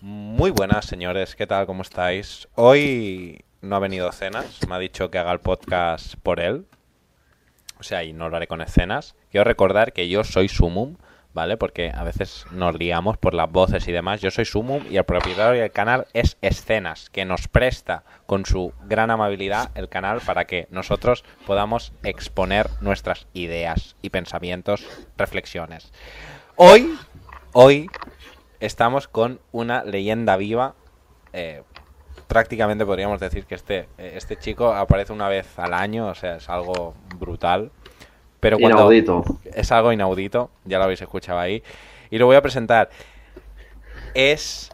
Muy buenas, señores. ¿Qué tal? ¿Cómo estáis? Hoy no ha venido Cenas. Me ha dicho que haga el podcast por él. O sea, y no lo haré con escenas. Quiero recordar que yo soy Sumum, ¿vale? Porque a veces nos liamos por las voces y demás. Yo soy Sumum y el propietario del canal es Escenas, que nos presta con su gran amabilidad el canal para que nosotros podamos exponer nuestras ideas y pensamientos, reflexiones. Hoy, hoy estamos con una leyenda viva. eh, prácticamente podríamos decir que este, eh, este chico aparece una vez al año, o sea, es algo brutal. Pero cuando Inaudito. es algo inaudito, ya lo habéis escuchado ahí. Y lo voy a presentar. Es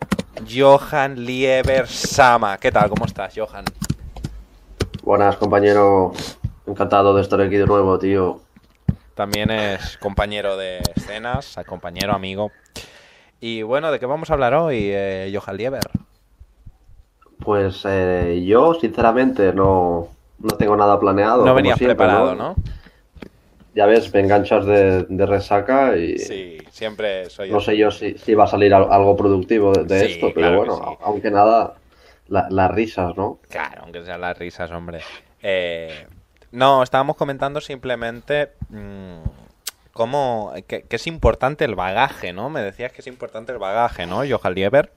Johan Lieber Sama. ¿Qué tal? ¿Cómo estás, Johan? Buenas, compañero. Encantado de estar aquí de nuevo, tío. También es compañero de escenas, compañero, amigo. Y bueno, ¿de qué vamos a hablar hoy, eh, Johan Lieber? Pues eh, yo, sinceramente, no, no tengo nada planeado. No venías siempre, preparado, ¿no? Ya ves, me enganchas de, de resaca y Sí, siempre soy no sé yo si, si va a salir al- algo productivo de, de Sí, esto, pero claro bueno, sí. aunque nada, la- las risas, ¿no? Claro, aunque sean las risas, hombre. Eh, no, estábamos comentando simplemente mm, cómo que, que es importante el bagaje, ¿no? Me decías que es importante el bagaje, ¿no, Johan Lieber?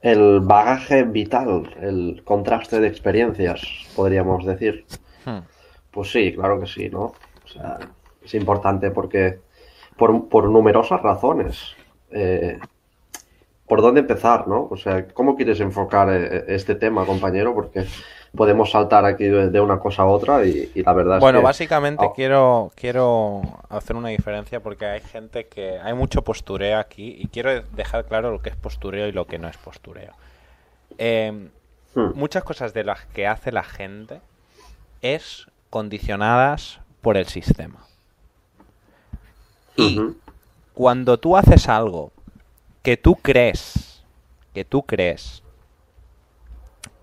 El bagaje vital, el contraste de experiencias, podríamos decir. Hmm. Pues sí, claro que sí, ¿no? O sea, es importante porque, por, por numerosas razones. Eh, ¿Por dónde empezar, no? O sea, ¿cómo quieres enfocar eh, este tema, compañero? Porque podemos saltar aquí de, una cosa a otra y, y la verdad es Bueno, que... básicamente Ah. quiero, quiero hacer una diferencia porque hay gente que... Hay mucho postureo aquí y quiero dejar claro lo que es postureo y lo que no es postureo. Eh, Hmm. muchas cosas de las que hace la gente es condicionadas por el sistema. Y cuando tú haces algo que tú crees, que tú crees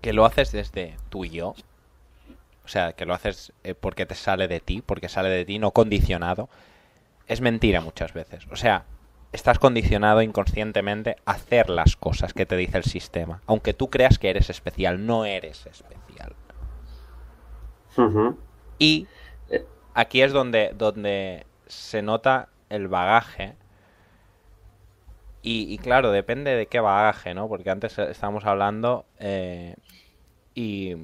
que lo haces desde tú y yo, o sea, que lo haces eh, porque te sale de ti, porque sale de ti, no condicionado, es mentira muchas veces. O sea, estás condicionado inconscientemente a hacer las cosas que te dice el sistema. Aunque tú creas que eres especial, no eres especial. Y aquí es donde, donde se nota el bagaje. Y, claro, depende de qué bagaje, ¿no? Porque antes estábamos hablando eh, y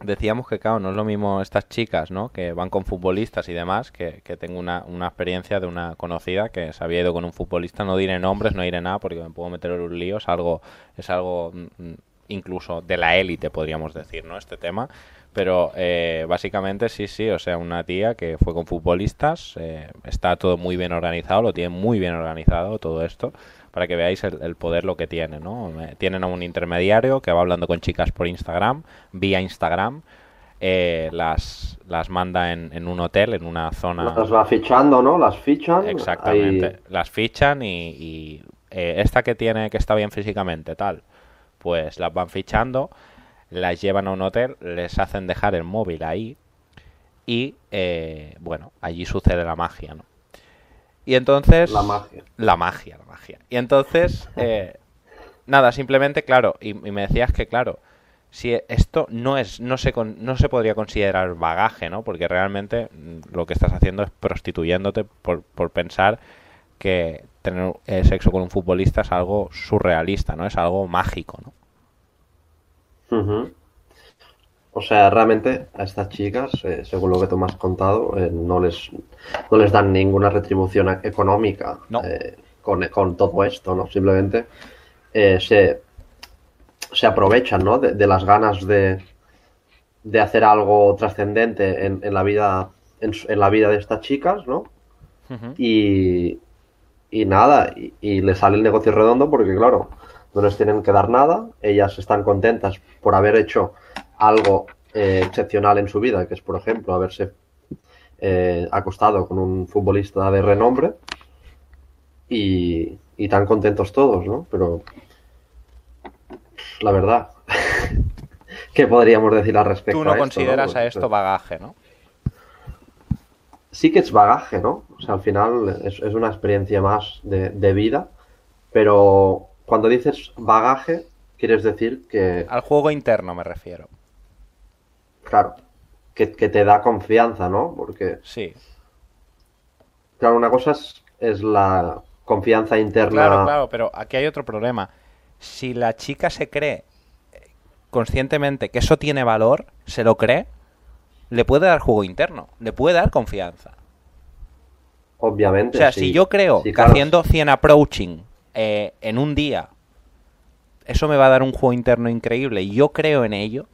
decíamos que, claro, no es lo mismo estas chicas, ¿no? Que van con futbolistas y demás, que, que tengo una, una experiencia de una conocida que se había ido con un futbolista, no diré nombres, no diré nada porque me puedo meter en un lío, es algo, es algo mm, incluso de la élite, podríamos decir, ¿no? Este tema. Pero eh, básicamente sí, sí, o sea, una tía que fue con futbolistas, eh, está todo muy bien organizado, lo tiene muy bien organizado todo esto, para que veáis el, el poder lo que tiene, ¿no? Eh, Tienen a un intermediario que va hablando con chicas por Instagram, vía Instagram, eh, las, las manda en, en un hotel, en una zona... Las va fichando, ¿no? Las fichan. Exactamente. ahí- Las fichan y, y, eh, esta que tiene que está bien físicamente, tal, pues las van fichando, las llevan a un hotel, les hacen dejar el móvil ahí y, eh, bueno, allí sucede la magia, ¿no? Y entonces... La magia. La magia, la magia. Y entonces, eh, nada, simplemente, claro, y, y me decías que, claro, si esto no es, no se, con- no se podría considerar bagaje, ¿no? Porque realmente mm, lo que estás haciendo es prostituyéndote por, por pensar que tener eh, sexo con un futbolista es algo surrealista, ¿no? Es algo mágico, ¿no? O sea, realmente a estas chicas, eh, según lo que tú me has contado, eh, no les, no les dan ninguna retribución e- económica No. eh, con, con todo esto, ¿no? Simplemente se, se aprovechan, ¿no? De, de las ganas de, de hacer algo trascendente en, en la vida, en, la vida de estas chicas, ¿no? Y, y nada, y, y le sale el negocio redondo porque, claro, no les tienen que dar nada, ellas están contentas por haber hecho algo eh, excepcional en su vida, que es, por ejemplo, haberse eh, acostado con un futbolista de renombre, y, y tan contentos todos, ¿no? Pero la verdad, ¿qué podríamos decir al respecto? Tú no a esto, consideras ¿no? a esto bagaje, ¿no? sí que es bagaje, ¿no? O sea, al final es, es una experiencia más de, de vida Pero cuando dices bagaje, quieres decir que, Al juego interno me refiero. claro, que, que te da confianza, ¿no? Porque, Sí. claro, una cosa es, es la confianza interna. Claro, claro, pero aquí hay otro problema. Si la chica se cree conscientemente que eso tiene valor, se lo cree, le puede dar juego interno, le puede dar confianza. Obviamente. O sea, sí. si yo creo Sí, que haciendo 100 approaching eh, en un día, eso me va a dar un juego interno increíble y yo creo en ello,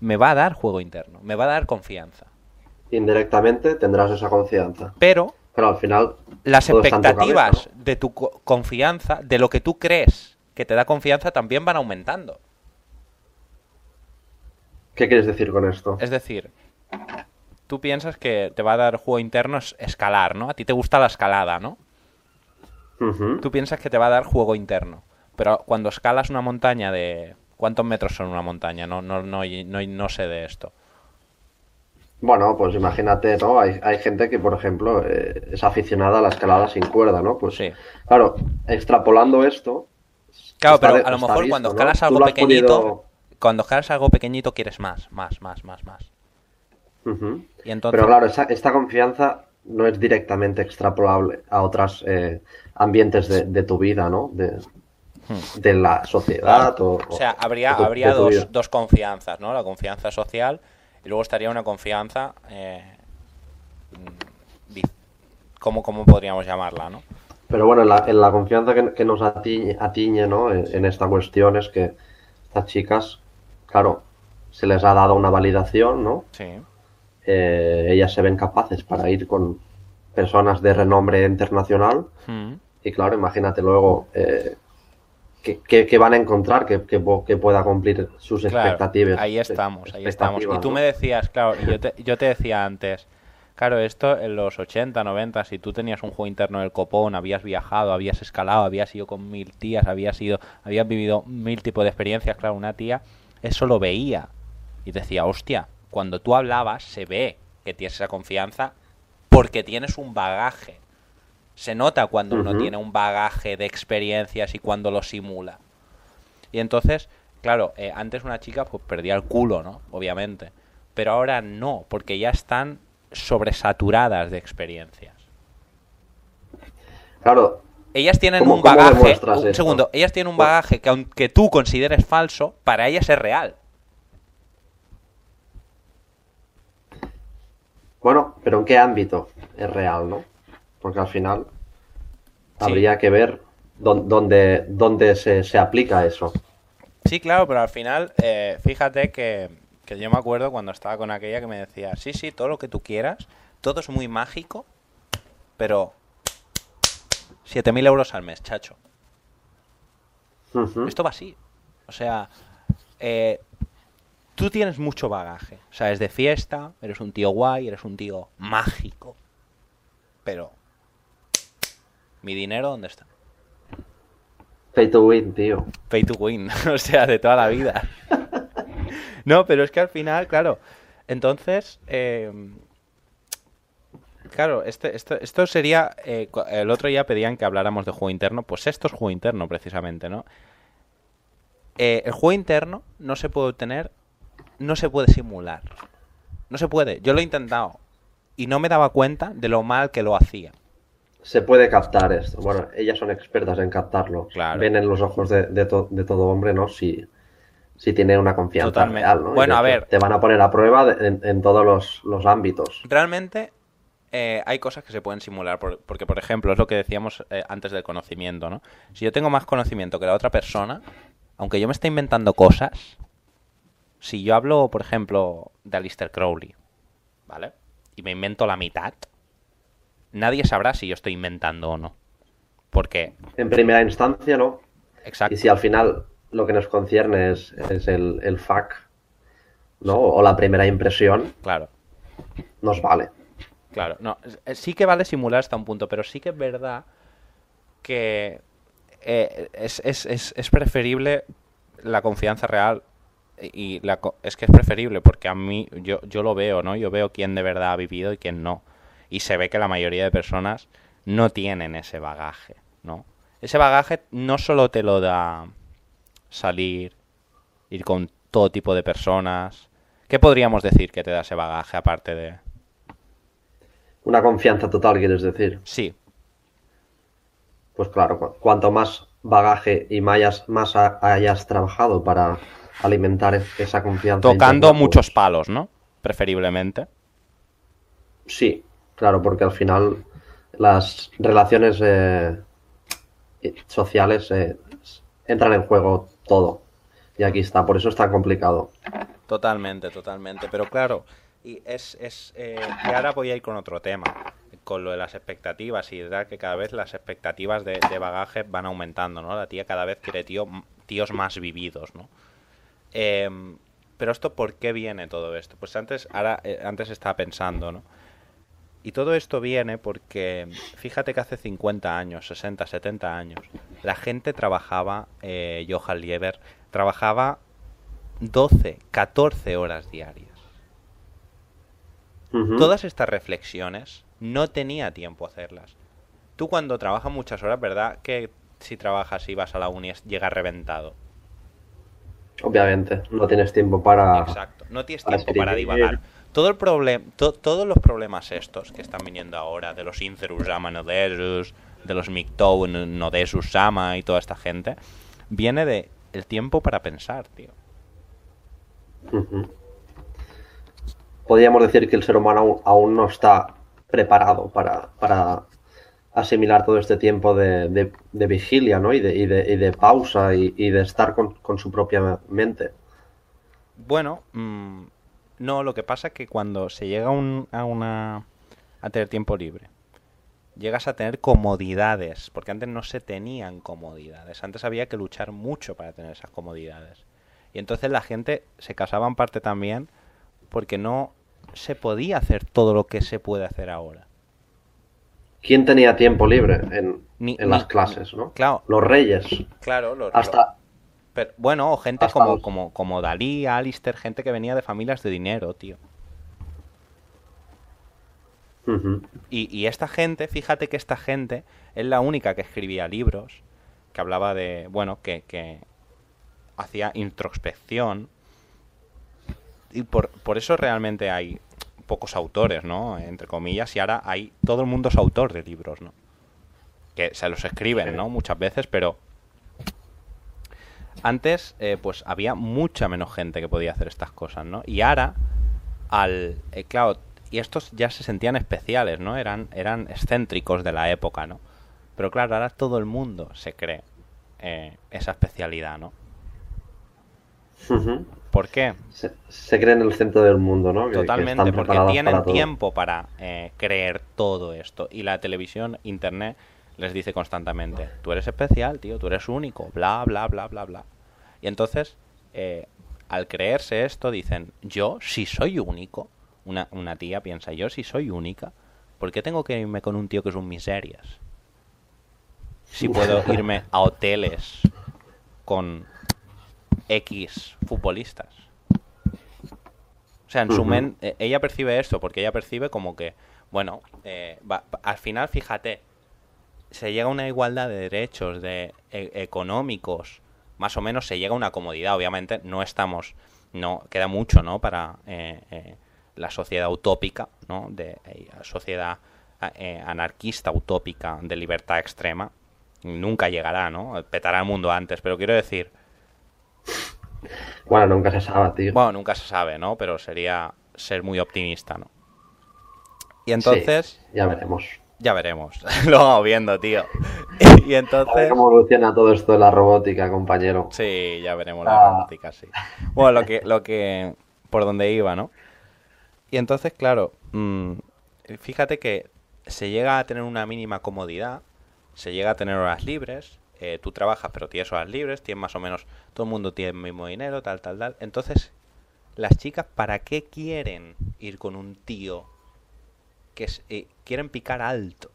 me va a dar juego interno, me va a dar confianza. Indirectamente tendrás esa confianza. Pero Pero al final. las expectativas cabeza, de tu co- confianza, de lo que tú crees que te da confianza, también van aumentando. ¿Qué quieres decir con esto? Es decir, tú piensas que te va a dar juego interno es- escalar, ¿no? A ti te gusta la escalada, ¿no? Tú piensas que te va a dar juego interno. Pero cuando escalas una montaña de... ¿Cuántos metros son una montaña? No, no, no, no, no sé de esto. Bueno, pues imagínate, ¿no? Hay, hay gente que, por ejemplo, eh, es aficionada a la escalada sin cuerda, ¿no? Pues Sí. claro, extrapolando esto. Claro, está pero a lo mejor visto, cuando escalas algo pequeñito, podido- cuando escalas algo pequeñito quieres más, más, más, más, más. Y entonces, Pero claro, esa- esta confianza no es directamente extrapolable a otros ambientes de, de tu vida, ¿no? De, de la sociedad o, Hmm. o sea, habría, tu- habría dos, dos confianzas, ¿no? La confianza social y luego estaría una confianza... Eh, ¿cómo, ¿Cómo podríamos llamarla, no? Pero bueno, en la, en la confianza que, que nos atiñe, atiñe, ¿no? En, en esta cuestión es que estas chicas, claro, se les ha dado una validación, ¿no? Sí. Eh, ellas se ven capaces para ir con personas de renombre internacional Mm. Y claro, imagínate luego eh, que, que- que van a encontrar que, que pueda cumplir sus Claro, expectativas. ahí estamos, ahí estamos. Y tú ¿no? me decías, claro, y yo te, yo te decía antes, claro, esto en los 80, 90, si tú tenías un juego interno del copón, habías viajado, habías escalado, habías ido con mil tías, habías ido, habías vivido mil tipos de experiencias, claro, una tía, eso lo veía y decía, hostia, cuando tú hablabas se ve que tienes esa confianza porque tienes un bagaje. Se nota cuando uno tiene un bagaje de experiencias y cuando lo simula. Y entonces, claro, eh, antes una chica pues perdía el culo, ¿no? Obviamente. Pero ahora no, porque ya están sobresaturadas de experiencias. Claro, Ellas tienen ¿Cómo- un bagaje, un esto? segundo, ellas tienen un Pues- bagaje que aunque tú consideres falso, para ellas es real. bueno, pero ¿en qué ámbito es real, no? Porque al final Sí. habría que ver dón- dónde, dónde se, se aplica eso. Sí, claro, pero al final, eh, fíjate que, que yo me acuerdo cuando estaba con aquella que me decía, sí, sí, todo lo que tú quieras, todo es muy mágico, pero 7.000 euros al mes, chacho. Esto va así. O sea, eh, tú tienes mucho bagaje. O sea, es de fiesta, eres un tío guay, eres un tío mágico. Pero, ¿mi dinero dónde está? Pay to win, tío. Pay to win, o sea, de toda la vida. no, pero es que al final, claro, entonces, eh, claro, este, esto, esto sería, eh, el otro día pedían que habláramos de juego interno, pues esto es juego interno precisamente, ¿no? Eh, el juego interno no se puede obtener, no se puede simular, no se puede, yo lo he intentado y no me daba cuenta de lo mal que lo hacía. Se puede captar esto. Bueno, ellas son expertas en captarlo. Claro. Ven en los ojos de, de to- de todo hombre, ¿no? Si, si tiene una confianza Totalmente. real, ¿no? Bueno, a ver. Te van a poner a prueba de- en, en todos los, los ámbitos. Realmente eh, hay cosas que se pueden simular, por- porque por ejemplo es lo que decíamos eh, antes del conocimiento, ¿no? Si yo tengo más conocimiento que la otra persona, aunque yo me esté inventando cosas, si yo hablo, por ejemplo, de Alistair Crowley, ¿vale? Y me invento la mitad, nadie sabrá si yo estoy inventando o no. Porque, En primera instancia, ¿no? exacto, Y si al final lo que nos concierne es, es el, el fact, ¿no? O la primera impresión, claro. nos vale. Claro, no, sí que vale simular hasta un punto, pero sí que es verdad que eh, es, es, es, es preferible la confianza real y la, co- es que es preferible porque a mí yo, yo lo veo, ¿no? Yo veo quién de verdad ha vivido y quién no. Y se ve que la mayoría de personas no tienen ese bagaje, ¿no? ese bagaje no solo te lo da salir, ir con todo tipo de personas. ¿Qué podríamos decir que te da ese bagaje aparte de... Una confianza total, quieres decir. Sí, Pues claro, cu- cuanto más bagaje y más, más ha- hayas trabajado para alimentar es- esa confianza. tocando pues, muchos palos, ¿no? Preferiblemente. Sí, claro, porque al final las relaciones eh, sociales eh, entran en juego todo. Y aquí está, por eso es tan complicado. Totalmente, totalmente. Pero claro, y es, es eh, y ahora voy a ir con otro tema, con lo de las expectativas. Y es verdad que cada vez las expectativas de, de bagaje van aumentando, ¿no? La tía cada vez quiere tío, tíos más vividos, ¿no? Em, pero esto, ¿por qué viene todo esto? Pues antes, ahora, eh, antes estaba pensando, ¿no? Y todo esto viene porque, fíjate que hace 50 años, 60, 70 años, la gente trabajaba, eh, Johan Lieber, trabajaba 12, 14 horas diarias. Todas estas reflexiones no tenía tiempo a hacerlas. Tú cuando trabajas muchas horas, ¿verdad? Que si trabajas y vas a la uni llegas reventado. Obviamente, no tienes tiempo para... Exacto. No tienes para tiempo para divagar. Todo el problem to- todos los problemas estos que están viniendo ahora, de los Incerus Sama Nodesus, de los Mictou Nodesus Sama y toda esta gente, viene de el tiempo para pensar, tío. Podríamos decir que el ser humano aún, aún no está preparado para, para asimilar todo este tiempo de, de- de vigilia, ¿no? Y de, y de, y de pausa y, y de estar con, con su propia mente. Bueno, mm, no, lo que pasa es que cuando se llega a, un- a una a tener tiempo libre, llegas a tener comodidades, porque antes no se tenían comodidades, antes había que luchar mucho para tener esas comodidades. Y entonces la gente se casaba en parte también porque no se podía hacer todo lo que se puede hacer ahora. ¿Quién tenía tiempo libre en, Ni- en las clases, no? Claro, Los reyes. claro, lo- lo- Hasta, pero, bueno, o gente hasta como, los- como, como Dalí, Alistair, gente que venía de familias de dinero, tío. Y esta gente, fíjate que esta gente es la única que escribía libros, que hablaba de, bueno, que, que hacía introspección. Y por, por eso realmente hay pocos autores, ¿no? Entre comillas, y ahora hay, todo el mundo es autor de libros, ¿no? Que se los escriben, ¿no? Muchas veces, pero antes, eh, pues había mucha menos gente que podía hacer estas cosas, ¿no? Y ahora, al, eh, claro, y estos ya se sentían especiales, ¿no? Eran, eran excéntricos de la época, ¿no? Pero claro, ahora todo el mundo se cree eh, esa especialidad, ¿no? ¿Por qué? Se, se cree en el centro del mundo, ¿no? Que- que Totalmente, porque tienen para tiempo para eh, creer todo esto. Y la televisión, internet, les dice constantemente, tú eres especial, tío, tú eres único, bla, bla, bla, bla, bla. Y entonces, eh, al creerse esto, dicen, yo si soy único, una, una tía piensa, yo si soy única, ¿por qué tengo que irme con un tío que es un miserias? Si puedo irme a hoteles con X futbolistas. O sea, en su mente, ella percibe esto, porque ella percibe como que, bueno, eh, va- al final, fíjate, se llega a una igualdad de derechos de, e- económicos, más o menos se llega a una comodidad. Obviamente no estamos, no queda mucho, ¿no? Para eh, eh, la sociedad utópica, ¿no? De eh, sociedad eh, anarquista utópica de libertad extrema. Nunca llegará, ¿no? Petará el mundo antes, pero quiero decir, Bueno, nunca se sabe, tío. bueno, nunca se sabe, ¿no? Pero sería ser muy optimista, ¿no? Y entonces, Sí, ya veremos. Ya veremos. Lo vamos viendo, tío. y A ver entonces, cómo evoluciona todo esto de la robótica, compañero. sí, ya veremos la Ah. robótica, sí. Bueno, lo que, lo que, por donde iba, ¿no? Y entonces, claro, mm, fíjate que se llega a tener una mínima comodidad, se llega a tener horas libres, eh, tú trabajas pero tienes horas libres, tienes más o menos, todo el mundo tiene el mismo dinero, tal, tal, tal. Entonces, las chicas, ¿para qué quieren ir con un tío que eh, quieren picar alto?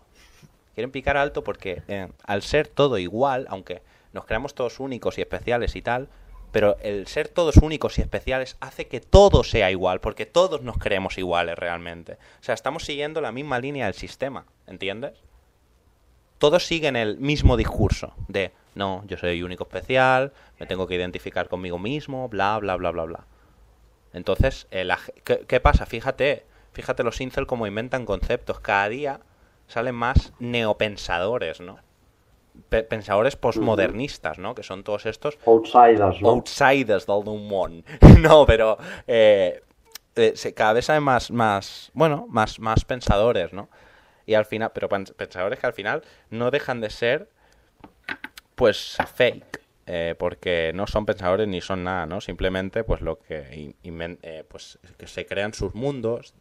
Quieren picar alto porque eh, al ser todo igual, aunque nos creamos todos únicos y especiales y tal, pero el ser todos únicos y especiales hace que todo sea igual, porque todos nos creemos iguales realmente. O sea, estamos siguiendo la misma línea del sistema, ¿entiendes? todos siguen el mismo discurso de, no, yo soy único especial, me tengo que identificar conmigo mismo, bla, bla, bla, bla, bla. Entonces, eh, la ge- ¿qué, qué pasa? Fíjate, fíjate los incel como inventan conceptos. Cada día salen más neopensadores, ¿no? Pe- pensadores postmodernistas, ¿no? Que son todos estos Outsiders, ¿no? outsiders del mundo. no, pero eh, eh, cada vez hay más, más, bueno, más, más pensadores, ¿no? Y al final, pero pens- pensadores que al final no dejan de ser, pues, fake. eh, porque no son pensadores ni son nada, ¿no? Simplemente, pues, lo que, eh, pues, que se crean sus mundos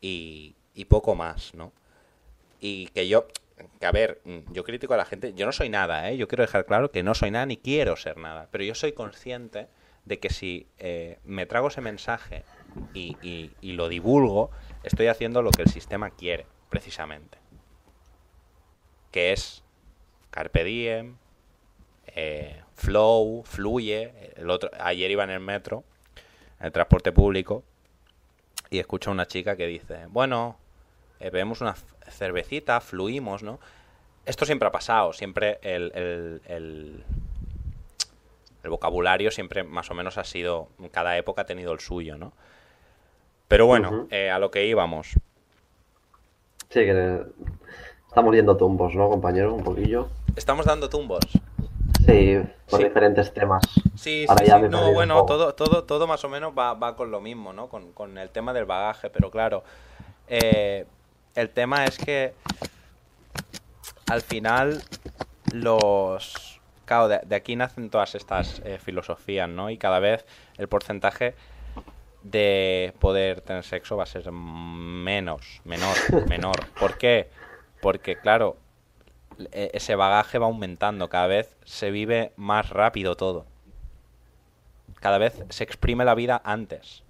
y, y poco más, ¿no? Y que yo, que a ver, mm, yo critico a la gente, yo no soy nada, ¿eh? Yo quiero dejar claro que no soy nada ni quiero ser nada, pero yo soy consciente de que si eh, me trago ese mensaje y, y- lo divulgo, estoy haciendo lo que el sistema quiere, precisamente. Que es Carpe Diem, eh, Flow, Fluye. El otro, ayer iba en el metro, en el transporte público, y escucho a una chica que dice, bueno, eh, bebemos una cervecita, fluimos, ¿no? Esto siempre ha pasado, siempre el, el, el, el vocabulario siempre más o menos ha sido, cada época ha tenido el suyo, ¿no? Pero bueno, eh, a lo que íbamos. Sí, que estamos yendo tumbos, ¿no, compañero? Un poquillo. Estamos dando tumbos. Sí, por Sí. diferentes temas. Sí, Ahora sí, ya No, bueno, todo, todo, todo más o menos va, va con lo mismo, ¿no? Con, con el tema del bagaje, pero claro, eh, el tema es que al final los... Claro, de, de aquí nacen todas estas eh, filosofías, ¿no? Y cada vez el porcentaje de poder tener sexo va a ser menos, menor, menor. ¿Por qué? Porque, claro, ese bagaje va aumentando, cada vez se vive más rápido todo. Cada vez se exprime la vida antes.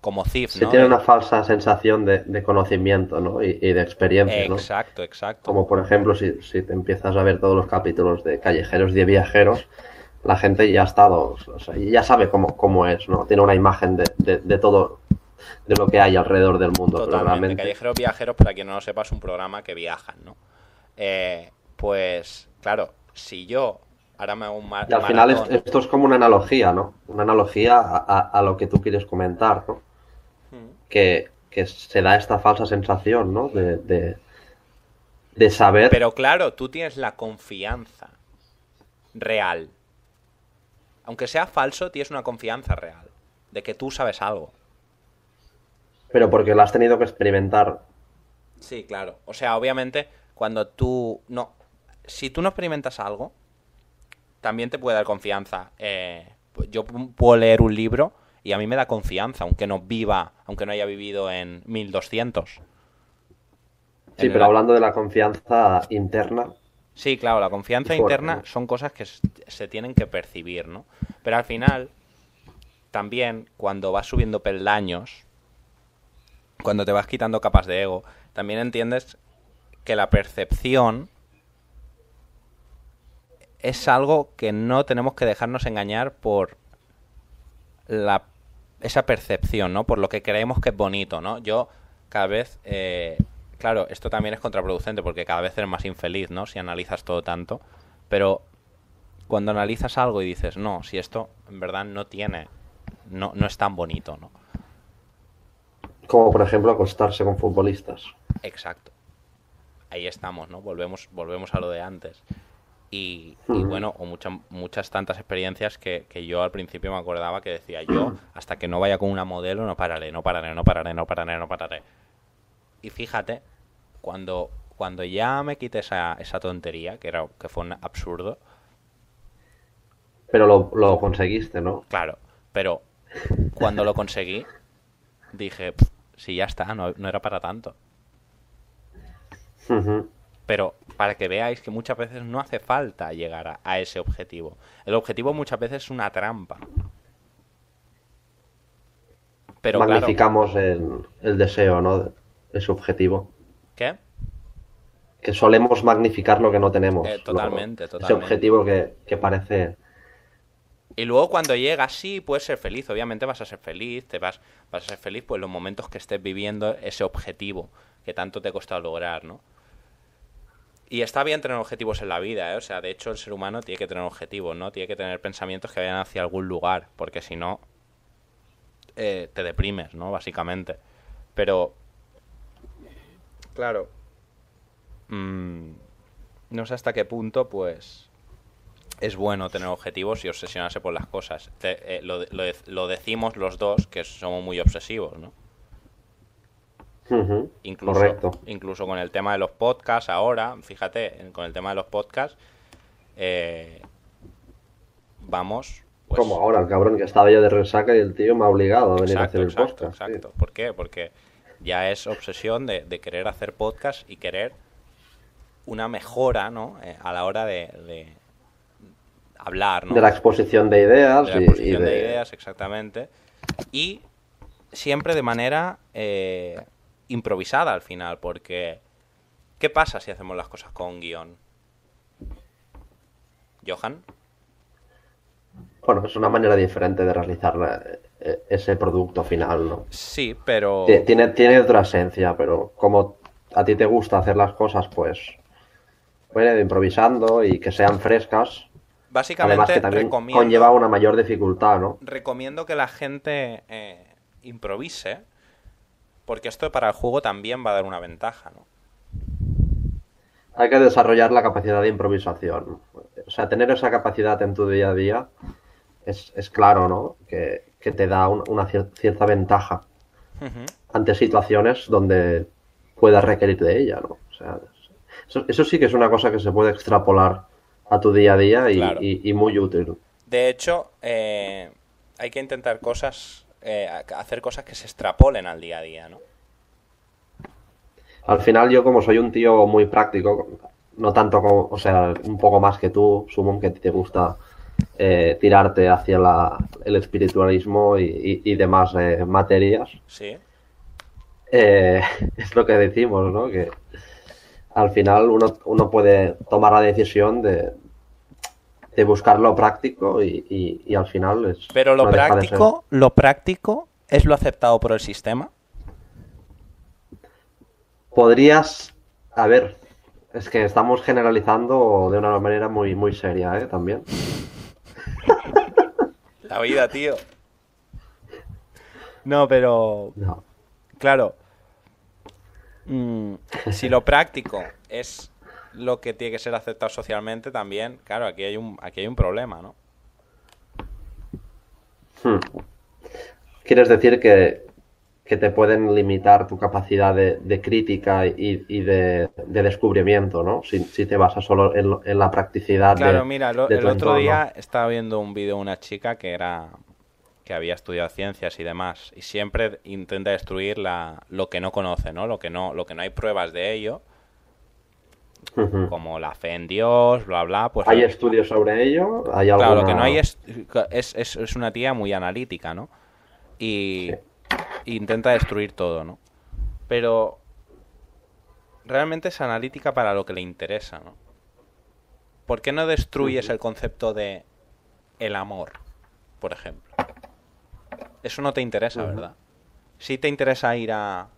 Como CIF, Se ¿no? tiene De- una falsa sensación de, de conocimiento, ¿no? Y, y de experiencia, ¿no? Exacto, exacto. Como por ejemplo, si, si te empiezas a ver todos los capítulos de Callejeros de Viajeros, la gente ya ha estado, o sea, ya sabe cómo, cómo es, ¿no? Tiene una imagen de, de, de todo, de lo que hay alrededor del mundo, pero Totalmente. realmente... Callejeros Viajeros, para quien no lo sepa, es un programa que viajan, ¿no? Eh, pues, claro, si yo ahora me hago un mar- Y al final esto es como una analogía, ¿no? Una analogía a, a- a lo que tú quieres comentar, ¿no? Mm. Que, que se da esta falsa sensación, ¿no? De, de, de saber... Pero claro, tú tienes la confianza real. Aunque sea falso, tienes una confianza real. De que tú sabes algo. pero porque lo has tenido que experimentar. Sí, claro. O sea, obviamente, cuando tú no. Si tú no experimentas algo, también te puede dar confianza. Eh, yo pu- puedo leer un libro y a mí me da confianza, aunque no viva, aunque no haya vivido en 1200. Sí, En pero la- hablando de la confianza interna, Sí, claro, la confianza interna ¿no? son cosas que se tienen que percibir, ¿no? Pero al final, también cuando vas subiendo peldaños, cuando te vas quitando capas de ego, también entiendes que la percepción es algo que no tenemos que dejarnos engañar por la, esa percepción, ¿no? Por lo que creemos que es bonito, ¿no? Yo cada vez, eh, claro, esto también es contraproducente porque cada vez eres más infeliz, ¿no? Si analizas todo tanto, pero cuando analizas algo y dices, no, si esto en verdad no tiene, no, no es tan bonito, ¿no? como por ejemplo acostarse con futbolistas. Exacto. Ahí estamos, ¿no? Volvemos, volvemos a lo de antes. Y, bueno, o muchas muchas tantas experiencias que, que yo al principio me acordaba que decía yo, hasta que no vaya con una modelo, no pararé, no pararé, no pararé, no pararé, no pararé. Y fíjate, cuando, cuando ya me quité esa, esa tontería, que era que fue un absurdo, Pero lo, lo conseguiste, ¿no? claro, pero cuando lo conseguí, dije, "Pf, si ya está, no, no era para tanto. Pero para que veáis que muchas veces no hace falta llegar a, a ese objetivo. El objetivo muchas veces es una trampa. Pero claro, Magnificamos el, el deseo, ¿no? Ese objetivo. ¿qué? Que solemos magnificar lo que no tenemos. Eh, totalmente, Lo- Ese totalmente. objetivo que, que parece... Y luego cuando llegas, sí, puedes ser feliz. Obviamente vas a ser feliz, te vas, vas a ser feliz pues los momentos que estés viviendo ese objetivo que tanto te ha costado lograr, ¿no? Y está bien tener objetivos en la vida, ¿eh? O sea, de hecho el ser humano tiene que tener objetivos, ¿no? Tiene que tener pensamientos que vayan hacia algún lugar, porque si no, eh, te deprimes, ¿no? Básicamente. Pero, claro, mm, no sé hasta qué punto, pues, es bueno tener objetivos y obsesionarse por las cosas. Te- eh, lo, lo lo decimos los dos, que somos muy obsesivos, ¿no? Incluso, Correcto. incluso con el tema de los podcasts ahora, fíjate, con el tema de los podcasts, eh, vamos... Pues, Como ahora, el cabrón que estaba yo de resaca y el tío me ha obligado a venir a Exacto, hacer el exacto, podcast. tío. exacto. ¿Por qué? Porque ya es obsesión de, de querer hacer podcast y querer una mejora, ¿no? Eh, a la hora de, de hablar, ¿no? De la exposición de ideas De la y- exposición y, de... de, ideas, exactamente. Y siempre de manera eh, improvisada al final, porque ¿qué pasa si hacemos las cosas con guion? Johan, Bueno, es una manera diferente de realizar la- eh, ese producto final, ¿no? sí, pero Ti- Tiene, tiene otra esencia, pero como a ti te gusta hacer las cosas, pues, bueno, improvisando y que sean frescas, además básicamente que también recomiendo, conlleva una mayor dificultad, ¿no? recomiendo que la gente eh, improvise, porque esto para el juego también va a dar una ventaja, ¿no? Hay que desarrollar la capacidad de improvisación. O sea, tener esa capacidad en tu día a día es, es claro, ¿no? Que, que te da un- una cier- cierta ventaja ante situaciones donde puedas requerir de ella, ¿no? O sea, eso, eso sí que es una cosa que se puede extrapolar a tu día a día y, Claro. y- y muy útil. De hecho, eh, hay que intentar cosas, eh, hacer cosas que se extrapolen al día a día, ¿no? Al final yo como soy un tío muy práctico, no tanto como, o sea, un poco más que tú, Sumon, que te gusta eh, tirarte hacia la- el espiritualismo y, y- y demás eh, materias, Sí. eh, es lo que decimos, ¿no? Que al final uno, uno puede tomar la decisión de, de buscar lo práctico y, y- y al final es... Pero lo no de práctico, lo práctico es lo aceptado por el sistema. Podrías, a ver, es que estamos generalizando de una manera muy, muy seria, ¿eh? También. La vida, tío. No, pero No. claro, mm, si lo práctico es lo que tiene que ser aceptado socialmente, también, claro, aquí hay un, aquí hay un problema, ¿no? Hmm. Quieres decir que, que te pueden limitar tu capacidad de, de crítica y, y de, de descubrimiento, ¿no? Si, si te basas solo en, en la practicidad de, Claro, mira, lo- de el otro entorno. día estaba viendo un vídeo de una chica que era que había estudiado ciencias y demás y siempre intenta destruir la, lo que no conoce, ¿no? Lo que no lo que no hay pruebas de ello, Como la fe en Dios, bla bla, pues ¿Hay estudios sobre ello? ¿Hay Claro, lo que no hay es, es, es, es una tía muy analítica, ¿no? Y intenta destruir todo, ¿no? Pero realmente es analítica para lo que le interesa, ¿no? ¿Por qué no destruyes el concepto de el amor, por ejemplo? Eso no te interesa. ¿verdad? Si te interesa ir a,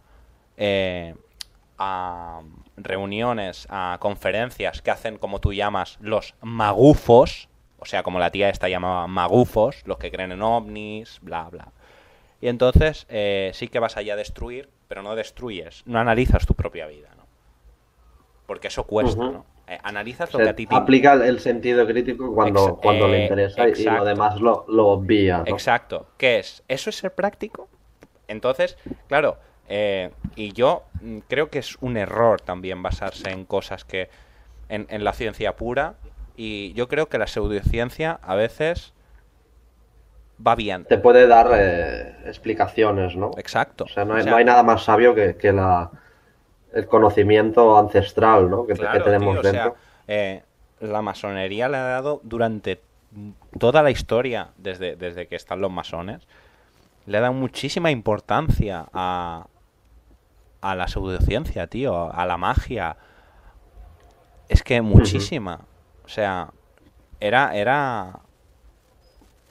eh, a reuniones, a conferencias que hacen, como tú llamas, los magufos, o sea, como la tía esta llamaba magufos, los que creen en ovnis, bla, bla. Y entonces eh, sí que vas allá a destruir, pero no destruyes, no analizas tu propia vida, ¿no? Porque eso cuesta. ¿no? Eh, analizas lo que a ti te aplica el sentido crítico cuando, Ex- cuando eh, le interesa y exacto. lo demás lo, lo obvia, ¿no? Exacto. ¿Qué es? ¿Eso es ser práctico? Entonces, claro, eh, y yo mm, creo que es un error también basarse en cosas que. en, en la ciencia pura. Y yo creo que la pseudociencia a veces va bien. Te puede dar eh, explicaciones, ¿no? Exacto. O sea, no hay, O sea, no hay nada más sabio que, que la, el conocimiento ancestral, ¿no? Que, tenemos tío, o dentro. sea, eh, la masonería le ha dado durante toda la historia, desde, desde que están los masones, le ha dado muchísima importancia a, a la pseudociencia, tío, a la magia. Es que muchísima. O sea, era, era,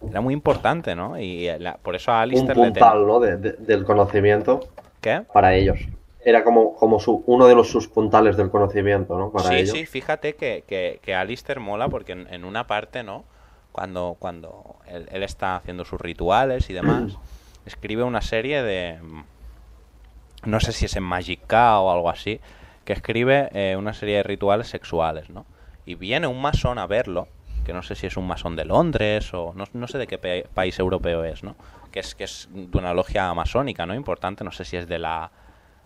era muy importante, ¿no? Y la- por eso a Un Alistair le ten- puntal, ¿no? de- de- del conocimiento ¿Qué? para ellos. era como, como su, uno de los sus puntales del conocimiento, ¿no? Para sí, ellos. sí, fíjate que, que, que Alistair mola porque en, en una parte, ¿no? Cuando, cuando él, él está haciendo sus rituales y demás, escribe una serie de... No sé si es en Magic K o algo así, que escribe eh, una serie de rituales sexuales, ¿no? Y viene un masón a verlo, que no sé si es un masón de Londres o no, no sé de qué país europeo es, ¿no? Que es, que es de una logia masónica, ¿no? Importante, no sé si es de la...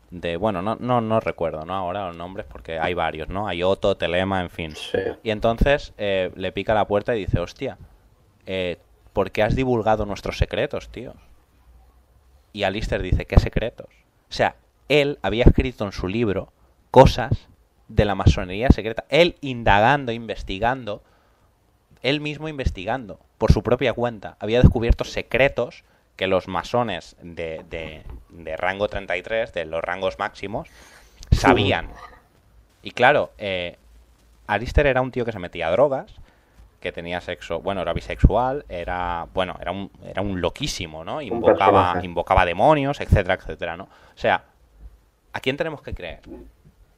De, bueno, no, no, no recuerdo, ¿no? Ahora los nombres porque hay varios, ¿no? Hay Otto, Telema, en fin. Sí. Y entonces eh, le pica la puerta y dice, hostia, eh, ¿por qué has divulgado nuestros secretos, tío? Y Alistair dice, ¿qué secretos? O sea, él había escrito en su libro cosas de la masonería secreta. Él indagando, investigando, él mismo investigando, por su propia cuenta, había descubierto secretos que los masones de, de, de rango 33, de los rangos máximos, sabían. Y claro, eh, Alistair era un tío que se metía a drogas, que tenía sexo, bueno, era bisexual, era, bueno, era un, era un loquísimo, ¿no? Invocaba, invocaba demonios, etcétera, etcétera, ¿no? O sea, ¿a quién tenemos que creer?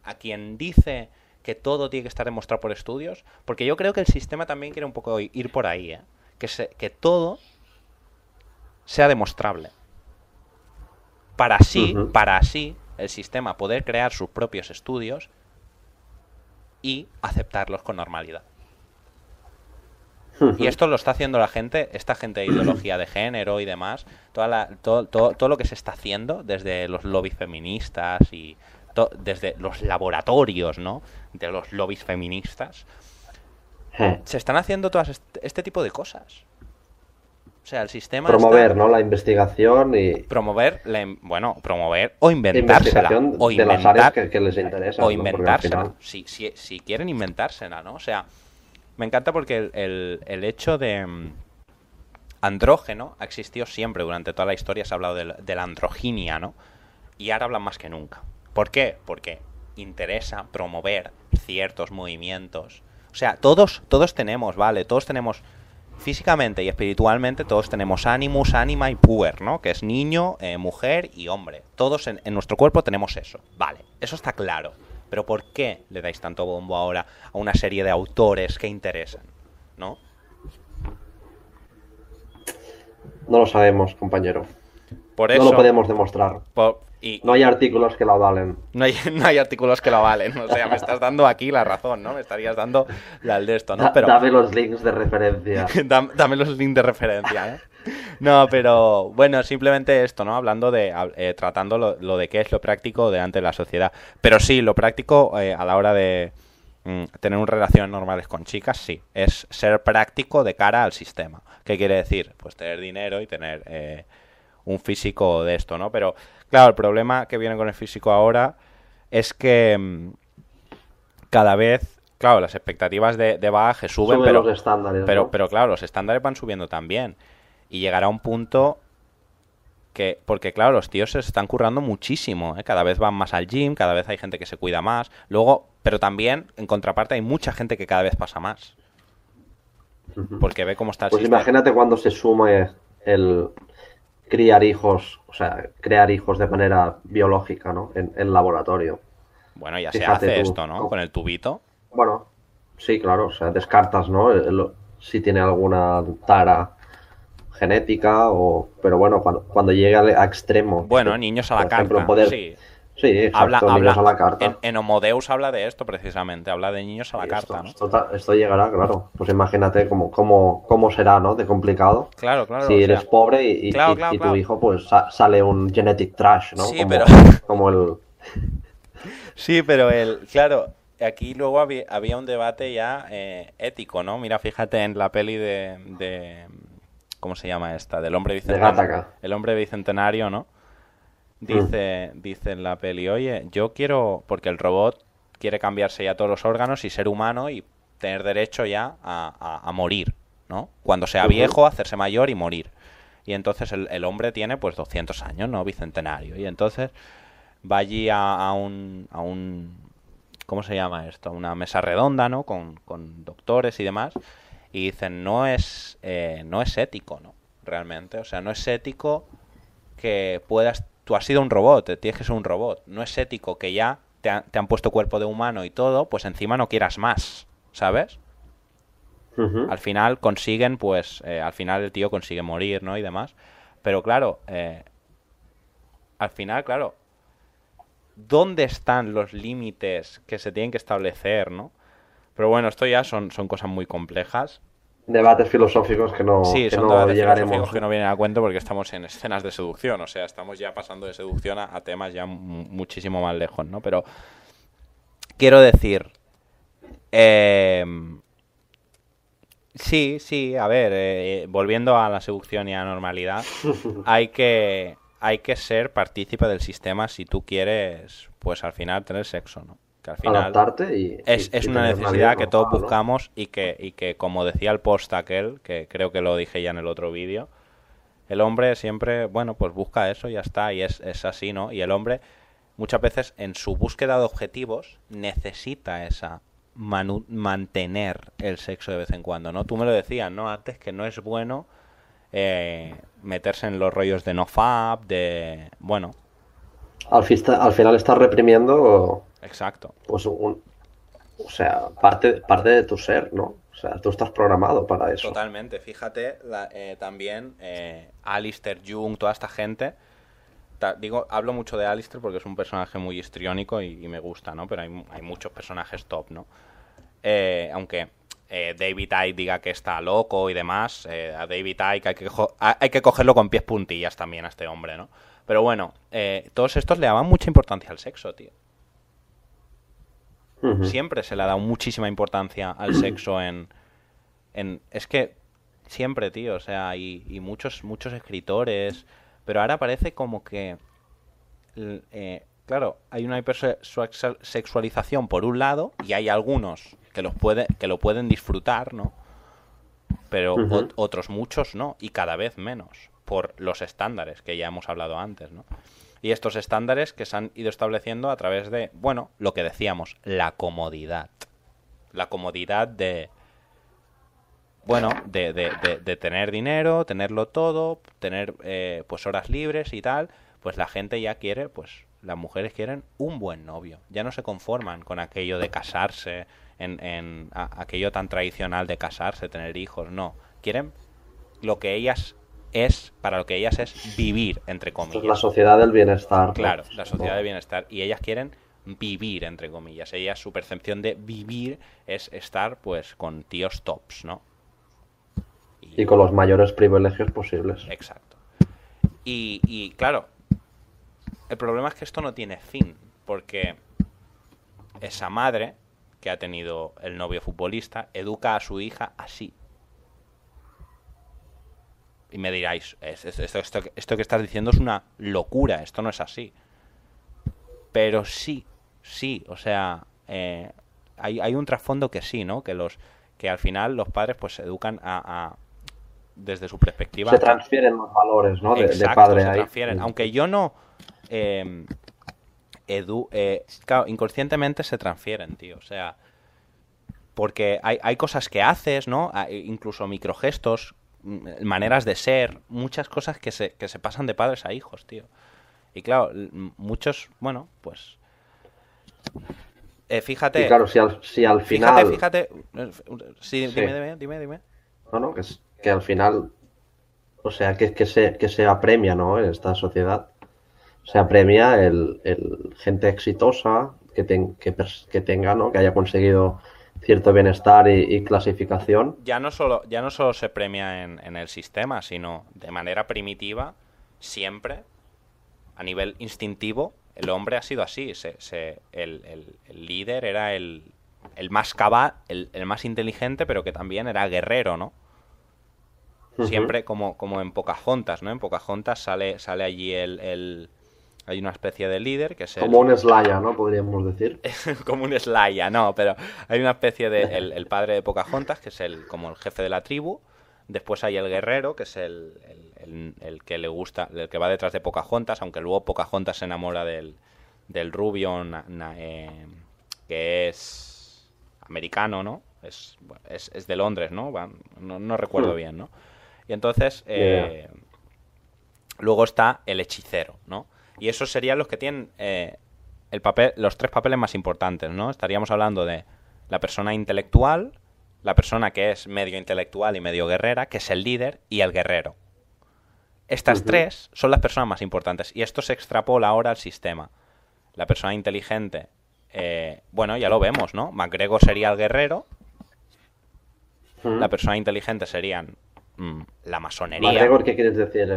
¿A quien dice que todo tiene que estar demostrado por estudios? Porque yo creo que el sistema también quiere un poco ir por ahí, ¿eh? Que, se, que todo sea demostrable. Para así, para así, el sistema poder crear sus propios estudios y aceptarlos con normalidad. Y esto lo está haciendo la gente, esta gente de ideología de género y demás, toda la- todo, todo, todo lo que se está haciendo desde los lobbies feministas y to- desde los laboratorios, ¿no? De los lobbies feministas, Eh, se están haciendo todas este, este tipo de cosas. O sea, el sistema está- Promover, ¿no? La investigación y promover, la bueno, promover o inventársela, o de las inventar, áreas que, que les interesan. o ¿no? Inventársela, final- si, si, si quieren inventársela, ¿no? O sea, me encanta porque el, el- hecho de mm, andrógeno ha existido siempre durante toda la historia, se ha hablado del- de, la androginia, ¿no? Y ahora hablan más que nunca. ¿Por qué? Porque interesa promover ciertos movimientos. O sea, todos, todos tenemos, ¿vale? Todos tenemos físicamente y espiritualmente todos tenemos animus, anima y puer, ¿no? Que es niño, eh, mujer y hombre. Todos en nuestro cuerpo tenemos eso. Vale, eso está claro. Pero ¿por qué le dais tanto bombo ahora a una serie de autores que interesan? ¿No? No lo sabemos, compañero. Por No eso... lo podemos demostrar. por- y No hay artículos que lo avalen. no hay, no hay artículos que lo avalen. O sea, me estás dando aquí la razón, ¿no? Me estarías dando la de esto, ¿no? Pero... Dame los links de referencia. Dam- Dame los links de referencia, ¿eh? No, pero bueno, simplemente esto, ¿no? Hablando de, eh, tratando lo, lo de qué es lo práctico delante de la sociedad. Pero sí, lo práctico eh, a la hora de mm, tener relaciones normales con chicas, sí. Es ser práctico de cara al sistema. ¿Qué quiere decir? Pues tener dinero y tener eh, un físico de esto, ¿no? Pero claro, el problema que viene con el físico ahora es que mm, cada vez, claro, las expectativas de, de bagaje suben, pero, los estándares. pero, ¿no? pero claro, los estándares van subiendo también. Y llegará un punto que, porque claro, los tíos se están currando muchísimo, ¿eh? cada vez van más al gym, cada vez hay gente que se cuida más. Luego, pero también, en contraparte, hay mucha gente que cada vez pasa más. Porque ve cómo está el Pues sistema. imagínate cuando se sume el criar hijos, o sea, crear hijos de manera biológica, ¿no? En el laboratorio. Bueno, ya se hace tú. esto, ¿no? Con el tubito. Bueno, sí, claro, o sea, descartas, ¿no? El- si tiene alguna tara genética o... Pero bueno, cuando, cuando llegue a extremo... Bueno, niños a la por ejemplo, carta. poder- Sí. Sí, exacto, Habla, niños habla, a la carta. En, en Homodeus habla de esto precisamente, habla de niños a la Y carta, esto, ¿no? esto llegará, claro. Pues imagínate cómo, cómo, cómo será, ¿no? De complicado. Claro, claro. si sea, eres pobre y, y- claro, y- claro, y tu claro. hijo, pues sa- sale un genetic trash, ¿no? Sí, como, pero- como el... Sí, pero el, claro, aquí luego había, había un debate ya eh, ético, ¿no? Mira, fíjate en la peli de, de ¿cómo se llama esta? Del hombre bicentenario. El hombre bicentenario, ¿no? Dice, dice en la peli, oye, yo quiero, porque el robot quiere cambiarse ya todos los órganos y ser humano y tener derecho ya a, a- a morir, ¿no? Cuando sea viejo, hacerse mayor y morir. Y entonces el, el hombre tiene pues 200 años, ¿no? Bicentenario. Y entonces va allí a, a un, a un... ¿Cómo se llama esto? A una mesa redonda, ¿no? Con, con doctores y demás. Y dicen, no es, eh, no es ético, ¿no? Realmente. O sea, no es ético que puedas tú has sido un robot, tienes que ser un robot. No es ético que ya te, han puesto cuerpo de humano y todo, pues encima no quieras más, ¿sabes? Al final consiguen, pues, eh, al final el tío consigue morir, ¿no? Y demás. Pero claro, eh, al final, claro, ¿dónde están los límites que se tienen que establecer, ¿no? Pero bueno, esto ya son, son cosas muy complejas debates filosóficos que no, sí, son no debates llegaremos. filosóficos que no vienen a cuento porque estamos en escenas de seducción, o sea, estamos ya pasando de seducción a, temas ya muchísimo más lejos, ¿no? Pero quiero decir, eh, sí, sí, a ver, eh, volviendo a la seducción y a la normalidad, hay que hay que ser partícipe del sistema si tú quieres, pues al final tener sexo, ¿no? Al final Adaptarte y, es, es una necesidad que todos buscamos y que, y que, como decía el post aquel, que creo que lo dije ya en el otro vídeo, el hombre siempre, bueno, pues busca eso y ya está, y es, es así, ¿no? Y el hombre muchas veces en su búsqueda de objetivos necesita esa mantener el sexo de vez en cuando, ¿no? Tú me lo decías, ¿no? Antes que no es bueno eh, meterse en los rollos de no fab, de... bueno... Al, al final estás reprimiendo Exacto. Pues un, o sea, parte, parte de tu ser, ¿no? O sea, tú estás programado para eso. Totalmente. Fíjate, eh, también eh, Alistair Jung, toda esta gente. digo, hablo mucho de Alistair porque es un personaje muy histriónico y, me gusta, ¿no? Pero hay, hay, muchos personajes top, ¿no? Eh, aunque eh, David Icke diga que está loco y demás, a David Icke hay que, hay que cogerlo con pies puntillas también a este hombre, ¿no? Pero bueno, todos estos le daban mucha importancia al sexo, tío. Siempre se le ha dado muchísima importancia al sexo en, en... Es que siempre, tío, o sea, y, y muchos, muchos escritores, pero ahora parece como que... Eh, claro, hay una hipersexualización por un lado y hay algunos que, los puede, que lo pueden disfrutar, ¿no? Pero otros muchos no, y cada vez menos, por los estándares que ya hemos hablado antes, ¿no? Y estos estándares que se han ido estableciendo a través de, bueno, lo que decíamos, la comodidad. La comodidad de, bueno, de, de, de, tener dinero, tenerlo todo, tener eh, pues horas libres y tal, pues la gente ya quiere, pues las mujeres quieren un buen novio. Ya no se conforman con aquello de casarse, en, en aquello tan tradicional de casarse, tener hijos, no. Quieren lo que ellas es, para lo que ellas es vivir, entre comillas. la sociedad del bienestar. Claro, la sociedad del bienestar. Y ellas quieren vivir, entre comillas. Ellas, su percepción de vivir es estar, pues, con tíos tops, ¿no? Y, con los mayores privilegios posibles. Exacto. Y, y, claro, el problema es que esto no tiene fin, porque esa madre que ha tenido el novio futbolista educa a su hija así, y me diráis, esto, esto, que estás diciendo es una locura, esto no es así. Pero sí, sí, o sea, eh, hay, hay, un trasfondo que sí, ¿no? Que los que al final los padres pues se educan a, desde su perspectiva. Se transfieren los valores, ¿no? De, padre se transfieren. Aunque yo no eh, edu, eh, claro, inconscientemente se transfieren, tío. O sea, porque hay, hay cosas que haces, ¿no? Incluso microgestos maneras de ser, muchas cosas que se, que se pasan de padres a hijos, tío. Y claro, muchos, bueno, pues... Eh, fíjate... claro, si al, si al final... Fíjate, sí, Dime, dime, dime, No, no, que, es, que al final... O sea, que, que, se, que se apremia, ¿no? En esta sociedad. Se apremia el, el gente exitosa que, que, que tenga, ¿no? Que haya conseguido cierto bienestar y, clasificación. Ya no solo, ya no solo se premia en, el sistema, sino de manera primitiva, siempre, a nivel instintivo, el hombre ha sido así. Se, el, líder era el, el más cabal, el, más inteligente, pero que también era guerrero, ¿no? Siempre como, como en Pocahontas, ¿no? En Pocahontas sale, sale allí el, hay una especie de líder que es Como un Slaya, ¿no? Podríamos decir. como un Slaya, no, pero hay una especie de... El, padre de Pocahontas, que es el como el jefe de la tribu. Después hay el guerrero, que es el, el, que le gusta, el que va detrás de Pocahontas, aunque luego Pocahontas se enamora del, del rubio, eh, que es americano, ¿no? Es, es, de Londres, ¿no? No, recuerdo hmm. bien, ¿no? Y entonces, eh, luego está el hechicero, ¿no? Y esos serían los que tienen eh, el papel, los tres papeles más importantes, ¿no? Estaríamos hablando de la persona intelectual, la persona que es medio intelectual y medio guerrera, que es el líder, y el guerrero. Estas tres son las personas más importantes. Y esto se extrapola ahora al sistema. La persona inteligente, eh, bueno, ya lo vemos, ¿no? MacGregor sería el guerrero. La persona inteligente serían mm, la masonería. ¿MacGregor qué quieres decir?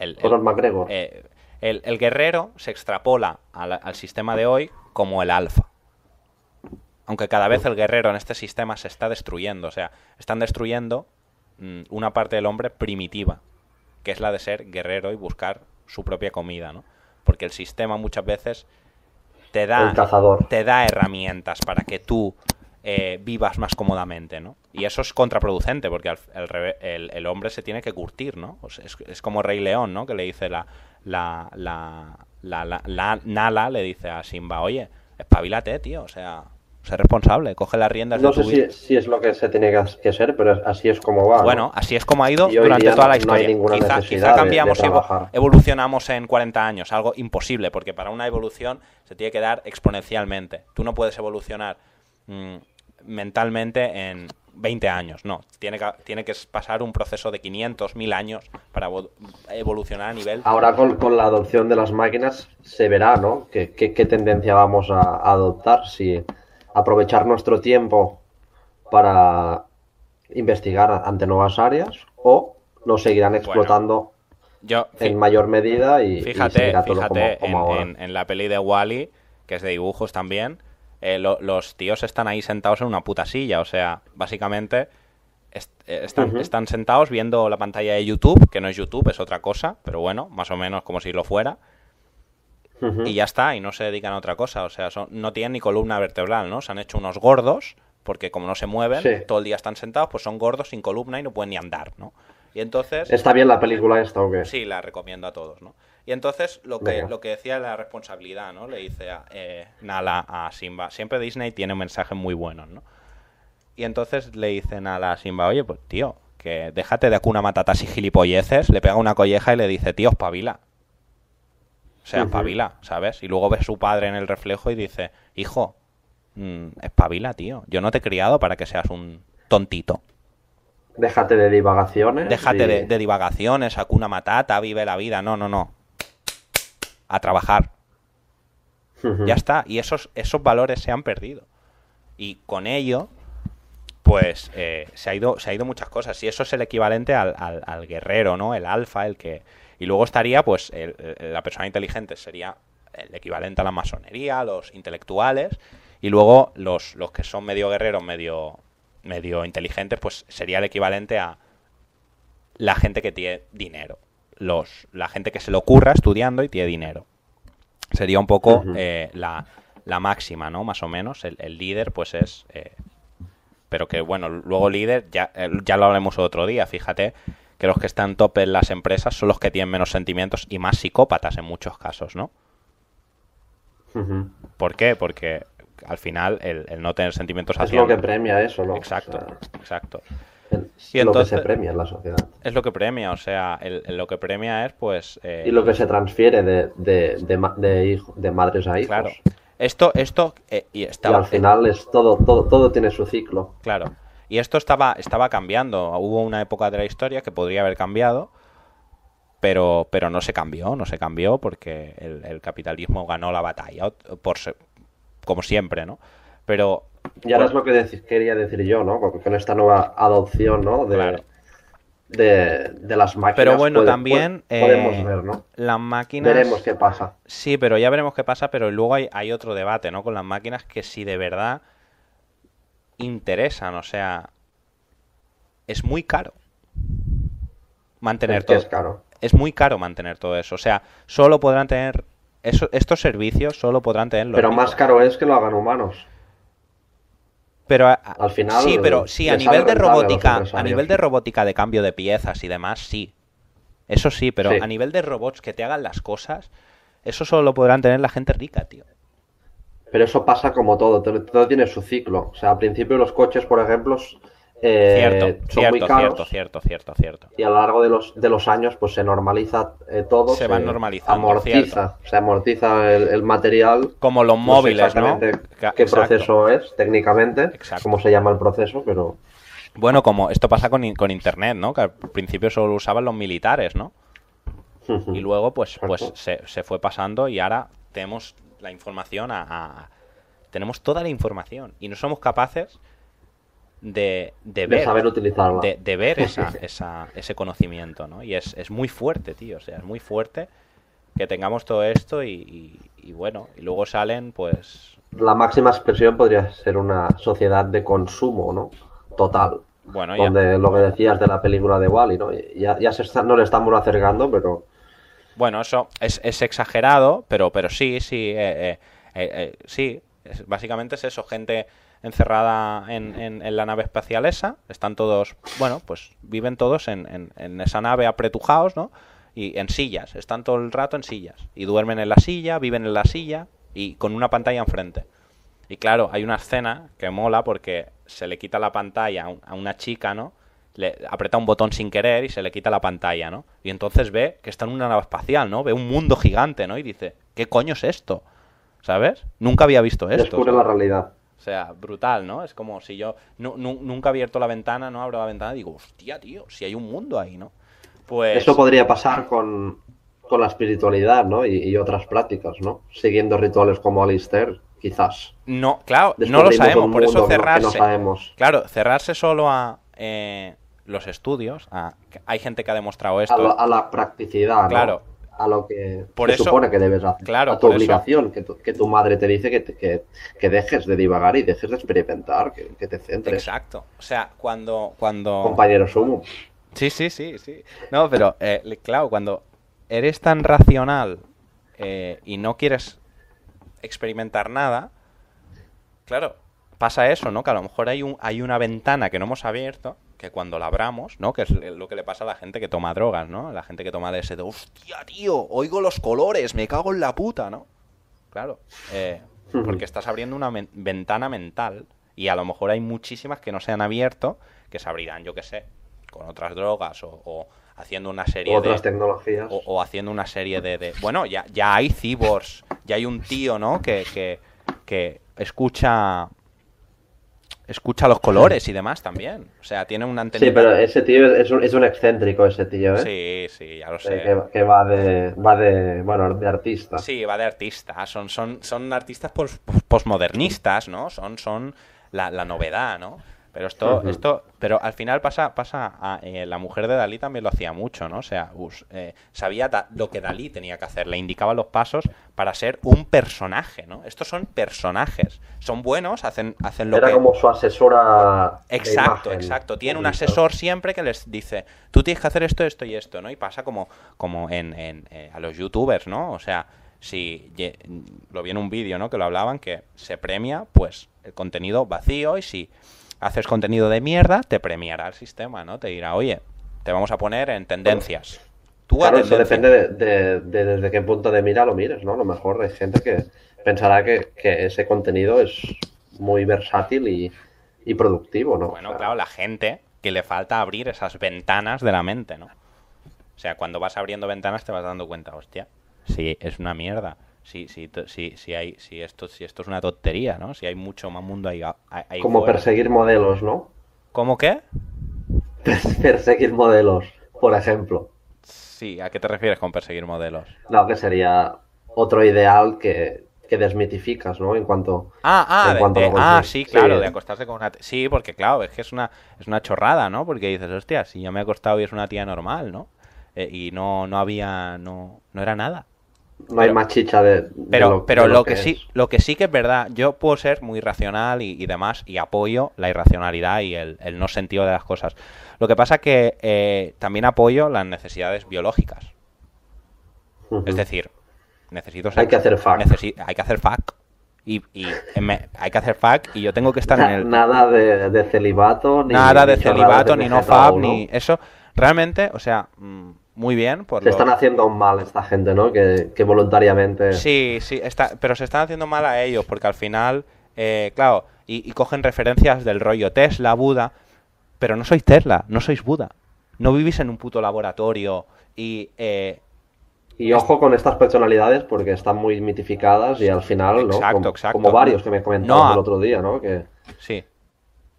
Eh? El. Eh, el, guerrero se extrapola al, sistema de hoy como el alfa. Aunque cada vez el guerrero en este sistema se está destruyendo. O sea, están destruyendo mm, una parte del hombre primitiva, que es la de ser guerrero y buscar su propia comida, ¿no? Porque el sistema muchas veces te da, te da herramientas para que tú eh, vivas más cómodamente, ¿no? Y eso es contraproducente, porque el, el, hombre se tiene que curtir, ¿no? es, es, como Rey León, ¿no? Que le dice la, la, la, la, la, Nala, le dice a Simba, oye, espabilate, tío, o sea, sé responsable, coge las riendas no de tu sé si, si, es lo que se tiene que hacer, pero así es como va. Bueno, así es como ha ido durante toda la historia. quizá, cambiamos y evolucionamos en 40 años, algo imposible, porque para una evolución se tiene que dar exponencialmente. Tú no puedes evolucionar mm, mentalmente en 20 años, no. Tiene que, tiene que pasar un proceso de 500, 1000 años para evolucionar a nivel... Ahora con, la adopción de las máquinas se verá, ¿no? ¿Qué, tendencia vamos a, adoptar? Si aprovechar nuestro tiempo para investigar ante nuevas áreas o nos seguirán explotando yo, en mayor medida y, fíjate, fíjate en, la peli de Wally, que es de dibujos también, eh, los tíos están ahí sentados en una puta silla. O sea, básicamente eh, están, están sentados viendo la pantalla de YouTube, que no es YouTube, es otra cosa, pero bueno, más o menos como si lo fuera. Y ya está, y no se dedican a otra cosa. O sea, no tienen ni columna vertebral, ¿no? Se han hecho unos gordos, porque como no se mueven, todo el día están sentados, pues son gordos sin columna y no pueden ni andar, ¿no? Y entonces... ¿Está bien la película esta o qué? Sí, la recomiendo a todos, ¿no? Y entonces lo que, lo que decía la responsabilidad, ¿no? Le dice a, eh, Nala a Simba. Siempre Disney tiene mensajes muy buenos, ¿no? Y entonces le dice Nala a Simba, oye, pues tío, que déjate de acuna matatas y gilipolleces. Le pega una colleja y le dice, tío, espabila. O sea, espabila, ¿sabes? Y luego ve su padre en el reflejo y dice, hijo, mmm, espabila, tío. Yo no te he criado para que seas un tontito. Déjate de divagaciones. Déjate de, de, divagaciones, acuna matata, vive la vida. No, no, no a trabajar. Ya está. Y esos, esos valores se han perdido. Y con ello, pues eh, se, ha ido, se ha ido muchas cosas. Y eso es el equivalente al, al, guerrero, ¿no? El alfa, el que... Y luego estaría, pues, la persona inteligente sería el equivalente a la masonería, los intelectuales. Y luego los, los que son medio guerreros, medio, medio inteligentes, pues sería el equivalente a la gente que tiene dinero los, la gente que se lo ocurra estudiando y tiene dinero. Sería un poco eh, la, la, máxima, ¿no? Más o menos. El, líder, pues es... Eh, pero que, bueno, luego líder, ya, ya lo hablemos otro día, fíjate que los que están top en las empresas son los que tienen menos sentimientos y más psicópatas en muchos casos, ¿no? ¿Por qué? Porque al final el, no tener sentimientos es lo que premia eso, ¿no? Exacto, exacto. Es lo que se premia en la sociedad. Es lo que premia, o sea, lo que premia es pues... Eh, y lo que se transfiere de, de, de, de, madres a hijos. Claro. Esto, esto... Eh, y, estaba, al final es todo, todo, todo tiene su ciclo. Claro. Y esto estaba, estaba cambiando. Hubo una época de la historia que podría haber cambiado, pero, pero no se cambió, no se cambió porque el, capitalismo ganó la batalla, por, como siempre, ¿no? Pero y ahora es lo que quería decir yo, ¿no? con esta nueva adopción, ¿no? De, de, las máquinas. Pero bueno, también podemos eh, ver, ¿no? Las máquinas. Veremos qué pasa. Sí, pero ya veremos qué pasa. Pero luego hay, hay otro debate, ¿no? Con las máquinas que si de verdad interesan, o sea, es muy caro mantener todo. Es caro. Es muy caro mantener todo eso. O sea, solo podrán tener eso, estos servicios, solo podrán tenerlo. Pero más caro es que lo hagan humanos. Pero al final sí, pero sí a nivel de robótica, a nivel de robótica de cambio de piezas y demás, sí. Eso sí, pero a nivel de robots que te hagan las cosas, eso solo lo podrán tener la gente rica, tío. Pero eso pasa como todo, todo tiene su ciclo. O sea, al principio los coches, por ejemplo, eh, Cierto, son muy cierto, caros cierto, cierto, cierto, cierto. y a lo largo de los, de los años pues se normaliza eh, todo, Se van normalizando, amortiza, se amortiza el, el material. Como los No sé móviles, ¿no? ¿Qué exacto. proceso es técnicamente? Exacto. ¿Cómo se llama el proceso? Pero Bueno, como esto pasa con, con internet, ¿no? Que al principio solo lo usaban los militares, ¿no? Y luego, pues, pues se, se fue pasando y ahora tenemos la información a, a- Tenemos toda la información y no somos capaces de, de de ver... saber utilizarla. de, de ver esa, esa- ese conocimiento, ¿no? Y es, es muy fuerte, tío, o sea, es muy fuerte que tengamos todo esto y, y- y bueno, y luego salen, pues, La máxima expresión podría ser una sociedad de consumo, ¿no? Total. bueno, ya, Donde lo que decías de la película de Wally, ¿no? Ya, ya se está, nos le estamos acercando, pero bueno, eso es, es exagerado, pero, pero sí, sí, eh, eh, eh, eh, sí, es- básicamente es eso, gente encerrada en, en- en la nave espacial esa, están todos, bueno, pues viven todos en, esa nave apretujados, ¿no? Y en sillas, están todo el rato en sillas, y duermen en la silla, viven en la silla, y con una pantalla enfrente. Y claro, hay una escena que mola porque se le quita la pantalla a un- a una chica, ¿no? Le aprieta un botón sin querer y se le quita la pantalla, ¿no? Y entonces ve que está en una nave espacial, ¿no? Ve un mundo gigante, ¿no? Y dice, ¿qué coño es esto? ¿Sabes? Nunca había visto esto. descubre ¿sabes? la realidad. O sea, brutal, ¿no? Es como si yo nu- nu- nunca he abierto la ventana, no abro la ventana y digo, hostia, tío, si hay un mundo ahí, ¿no? Pues... Eso podría pasar con, con la espiritualidad, ¿no? Y, y otras prácticas, ¿no? Siguiendo rituales como Alistair, quizás. No, claro, no lo sabemos, por eso no- cerrarse. no sabemos. Claro, cerrarse solo a eh, los estudios. a- hay gente que ha demostrado esto. A, la- a la practicidad, ¿no? A lo que Por se eso- supone que debes hacer. claro, a tu eso- obligación, que tu, que tu madre te dice que, te- que, que dejes de divagar y dejes de experimentar, que, que te centres. Exacto. O sea, cuando. cuando... Compañero sumo. Sí, sí, sí, sí. No, pero eh, claro, cuando eres tan racional eh, y no quieres experimentar nada, claro, pasa eso, ¿no? Que a lo mejor hay, un, hay una ventana que no hemos abierto, que cuando la abramos, ¿no? Que es lo que le pasa a la gente que toma drogas, ¿no? La gente que toma de, hostia, tío, oigo los colores, me cago en la puta, ¿no? Claro, eh, porque estás abriendo una men- ventana mental y a lo mejor hay muchísimas que no se han abierto, que se abrirán, yo qué sé, con otras drogas o, o haciendo una serie Otras de... tecnologías. O, o haciendo una serie de, de- Bueno, ya, ya hay cyborgs, ya hay un tío, ¿no? Que, que, que escucha... Escucha los colores y demás también. O sea, tiene una antena. Sí, pero ese tío es un, es un excéntrico, ese tío, ¿eh? Sí, sí, ya lo Eh, sé. que, que va de, va de, bueno, de artista. Sí, va de artista. Son, son, son artistas pos- pos- posmodernistas, ¿no? Son, son la, la novedad, ¿no? Pero esto, esto, pero al final pasa, pasa a, eh, la mujer de Dalí también lo hacía mucho, ¿no? O sea, us- eh, sabía da- lo que Dalí tenía que hacer, le indicaba los pasos para ser un personaje, ¿no? Estos son personajes, son buenos, hacen, hacen lo Era que como su asesora. de Exacto, imagen exacto. Tiene un asesor siempre que les dice, tú tienes que hacer esto, esto y esto, ¿no? Y pasa como, como en, en, eh, a los youtubers, ¿no? O sea, si lo vi en un vídeo, ¿no? Que lo hablaban, que se premia, pues, el contenido vacío y si haces contenido de mierda, te premiará el sistema, ¿no? Te dirá, oye, te vamos a poner en tendencias. Tú a Claro, eso depende de, de- de desde qué punto de mira lo mires, ¿no? A lo mejor hay gente que pensará que, que ese contenido es muy versátil y, y productivo, ¿no? Bueno, O sea, claro, la gente que le falta abrir esas ventanas de la mente, ¿no? O sea, cuando vas abriendo ventanas te vas dando cuenta, hostia, sí, es una mierda. Sí, to- sí, sí hay, sí, esto, sí, esto es una tontería, ¿no? Si hay mucho más mundo ahí, ahí- como fuera. perseguir modelos, ¿no? ¿Cómo qué? perseguir modelos, por ejemplo. Sí, ¿a qué te refieres con perseguir modelos? No, que sería otro ideal que, que desmitificas, ¿no? En cuanto... Ah, ah, En de- cuanto ah, sí, sí. claro, de acostarse con una... Sí, porque claro, es que es una, es una chorrada, ¿no? Porque dices, hostia, si yo me he acostado y es una tía normal, ¿no? Eh, y no, no había, no, no era nada. No hay más chicha de, de Pero, lo, pero de lo, que, sí, lo que sí que es verdad, yo puedo ser muy racional y, y demás, y apoyo la irracionalidad y el, el no sentido de las cosas. Lo que pasa que eh, también apoyo las necesidades biológicas. Es decir, necesito Hay que hacer fuck. necesi- hay que hacer fuck. Y, y me- hay que hacer fuck y yo tengo que estar en el... Nada de, de celibato, ni Nada de celibato, ni no fab, ni eso. Realmente, o sea, mm, muy bien por Se lo- están haciendo mal esta gente, ¿no? Que, que voluntariamente... Sí, sí, está, pero se están haciendo mal a ellos porque al final, eh, claro, y, y cogen referencias del rollo Tesla, Buda, Pero no sois Tesla, no sois Buda. No vivís en un puto laboratorio y... Eh, y ojo con estas personalidades porque están muy mitificadas y al final, ¿no? Exacto, como, exacto. como varios que me comentaban No, el otro día, ¿no? Que, sí.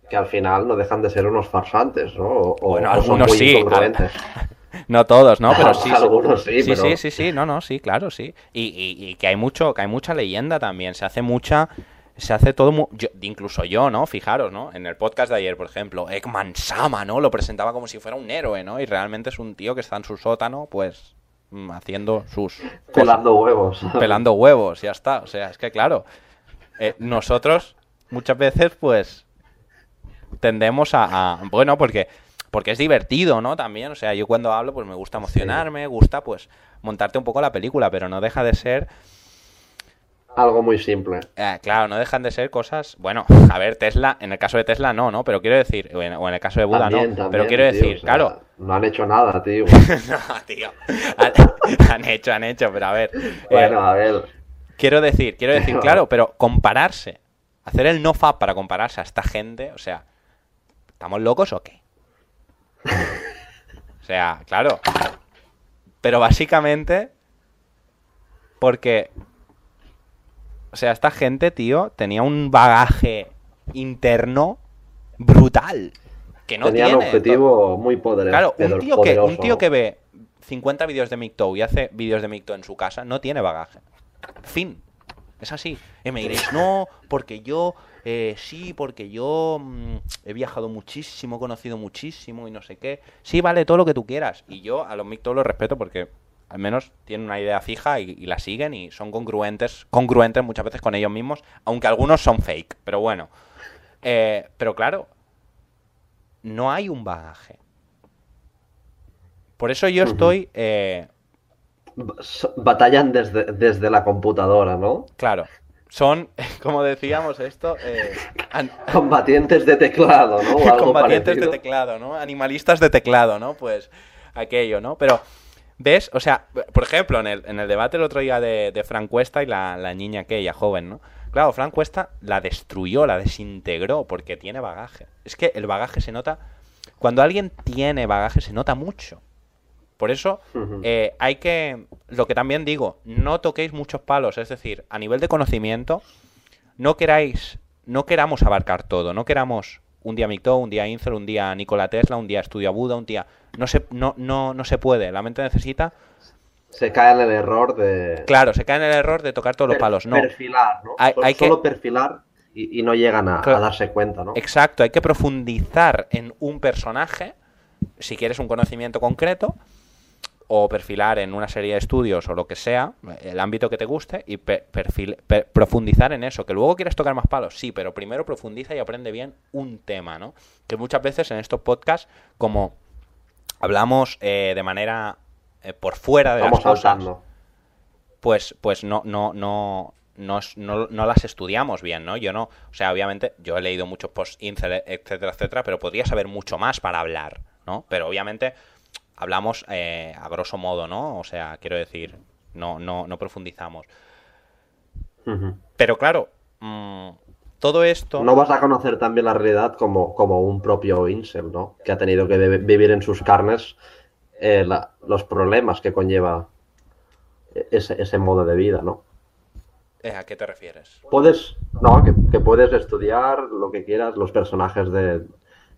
que al final no dejan de ser unos farsantes, ¿no? O, Bueno, o son algunos muy sí. No todos, ¿no? Pero sí. sí. Algunos sí, sí, pero- sí, sí, sí, no, no, sí, claro, sí. Y, y- y que hay mucho, que hay mucha leyenda también. Se hace mucha, se hace todo, mu- yo- incluso yo, ¿no? Fijaros, ¿no? En el podcast de ayer, por ejemplo, Ekman Sama, ¿no? Lo presentaba como si fuera un héroe, ¿no? Y realmente es un tío que está en su sótano, pues, mm, haciendo sus cosas. Pelando huevos. pelando huevos, ya está. O sea, es que claro, eh, nosotros muchas veces, pues, tendemos a, a- bueno, porque porque es divertido, ¿no? También, o sea, yo cuando hablo, pues me gusta emocionarme, gusta, pues, montarte un poco la película, pero no deja de ser, Algo muy simple. eh, claro, no dejan de ser cosas, bueno, a ver, Tesla, en el caso de Tesla no, ¿no? Pero quiero decir, o en, o en el caso de Buda También, no, también, pero quiero tío, decir, o sea, claro, No han hecho nada, tío. no, tío, han, han hecho, han hecho, pero a ver, eh, bueno, a ver. Quiero decir, quiero decir, claro, pero compararse, hacer el no fab para compararse a esta gente, o sea, ¿estamos locos o qué? O sea, claro. Pero básicamente, porque, o sea, esta gente, tío, tenía un bagaje interno brutal. Que no Tenían un tiene. objetivo muy poderoso. Claro, un tío, que, un ve 50 vídeos de Micto y hace vídeos de Micto en su casa no tiene bagaje. Fin. Es así. Y me diréis, no, porque yo, eh, sí, porque yo mm, he viajado muchísimo, he conocido muchísimo y no sé qué. Sí, vale, todo lo que tú quieras. Y yo a los Micto los respeto porque al menos tienen una idea fija y, y la siguen y son congruentes, congruentes muchas veces con ellos mismos, aunque algunos son fake. Pero bueno. Eh, pero claro, no hay un bagaje. Por eso yo estoy, eh, Batallan desde, desde la computadora, ¿no? claro, son, como decíamos esto, eh, Combatientes de teclado, ¿no? O algo combatientes de teclado, ¿no? Animalistas de teclado, ¿no? Pues aquello, ¿no? Pero, ¿ves? O sea, por ejemplo, en el, en el debate el otro día de, de Fran Cuesta y la, la niña aquella joven, ¿no? Claro, Fran Cuesta la destruyó, la desintegró porque tiene bagaje. Es que el bagaje se nota... Cuando alguien tiene bagaje se nota mucho. Por eso eh, hay que, lo que también digo, no toquéis muchos palos, es decir, a nivel de conocimiento, no queráis, no queramos abarcar todo, no queramos un día Micto, un día Incel, un día Nikola Tesla, un día Estudio Buda, un día, no se, no, no, no se puede, la mente necesita, Se cae en el error de claro, se cae en el error de tocar todos los palos, no, perfilar, ¿no? Hay- Solo- hay que- Solo perfilar y, y no llegan a, a darse cuenta, ¿no? exacto, hay que profundizar en un personaje, si quieres un conocimiento concreto, o perfilar en una serie de estudios o lo que sea, el ámbito que te guste, y pe- perfil- pe- profundizar en eso. Que luego quieres tocar más palos, sí, pero primero profundiza y aprende bien un tema, ¿no? Que muchas veces en estos podcasts, como hablamos eh, de manera eh, por fuera de Vamos las cosas, saltando. pues, pues no, no, no, no, no, no las estudiamos bien, ¿no? Yo no, o sea, obviamente, yo he leído muchos post incel, etcétera, etcétera, pero podría saber mucho más para hablar, ¿no? Pero obviamente hablamos eh, a grosso modo, ¿no? O sea, quiero decir, no, no, no profundizamos. Pero claro, mm, todo esto... No vas a conocer también la realidad como, como un propio incel, ¿no? Que ha tenido que vi- vivir en sus carnes eh, la- los problemas que conlleva ese, ese modo de vida, ¿no? Eh, ¿A qué te refieres? Puedes, no, que, que puedes estudiar lo que quieras, los personajes de,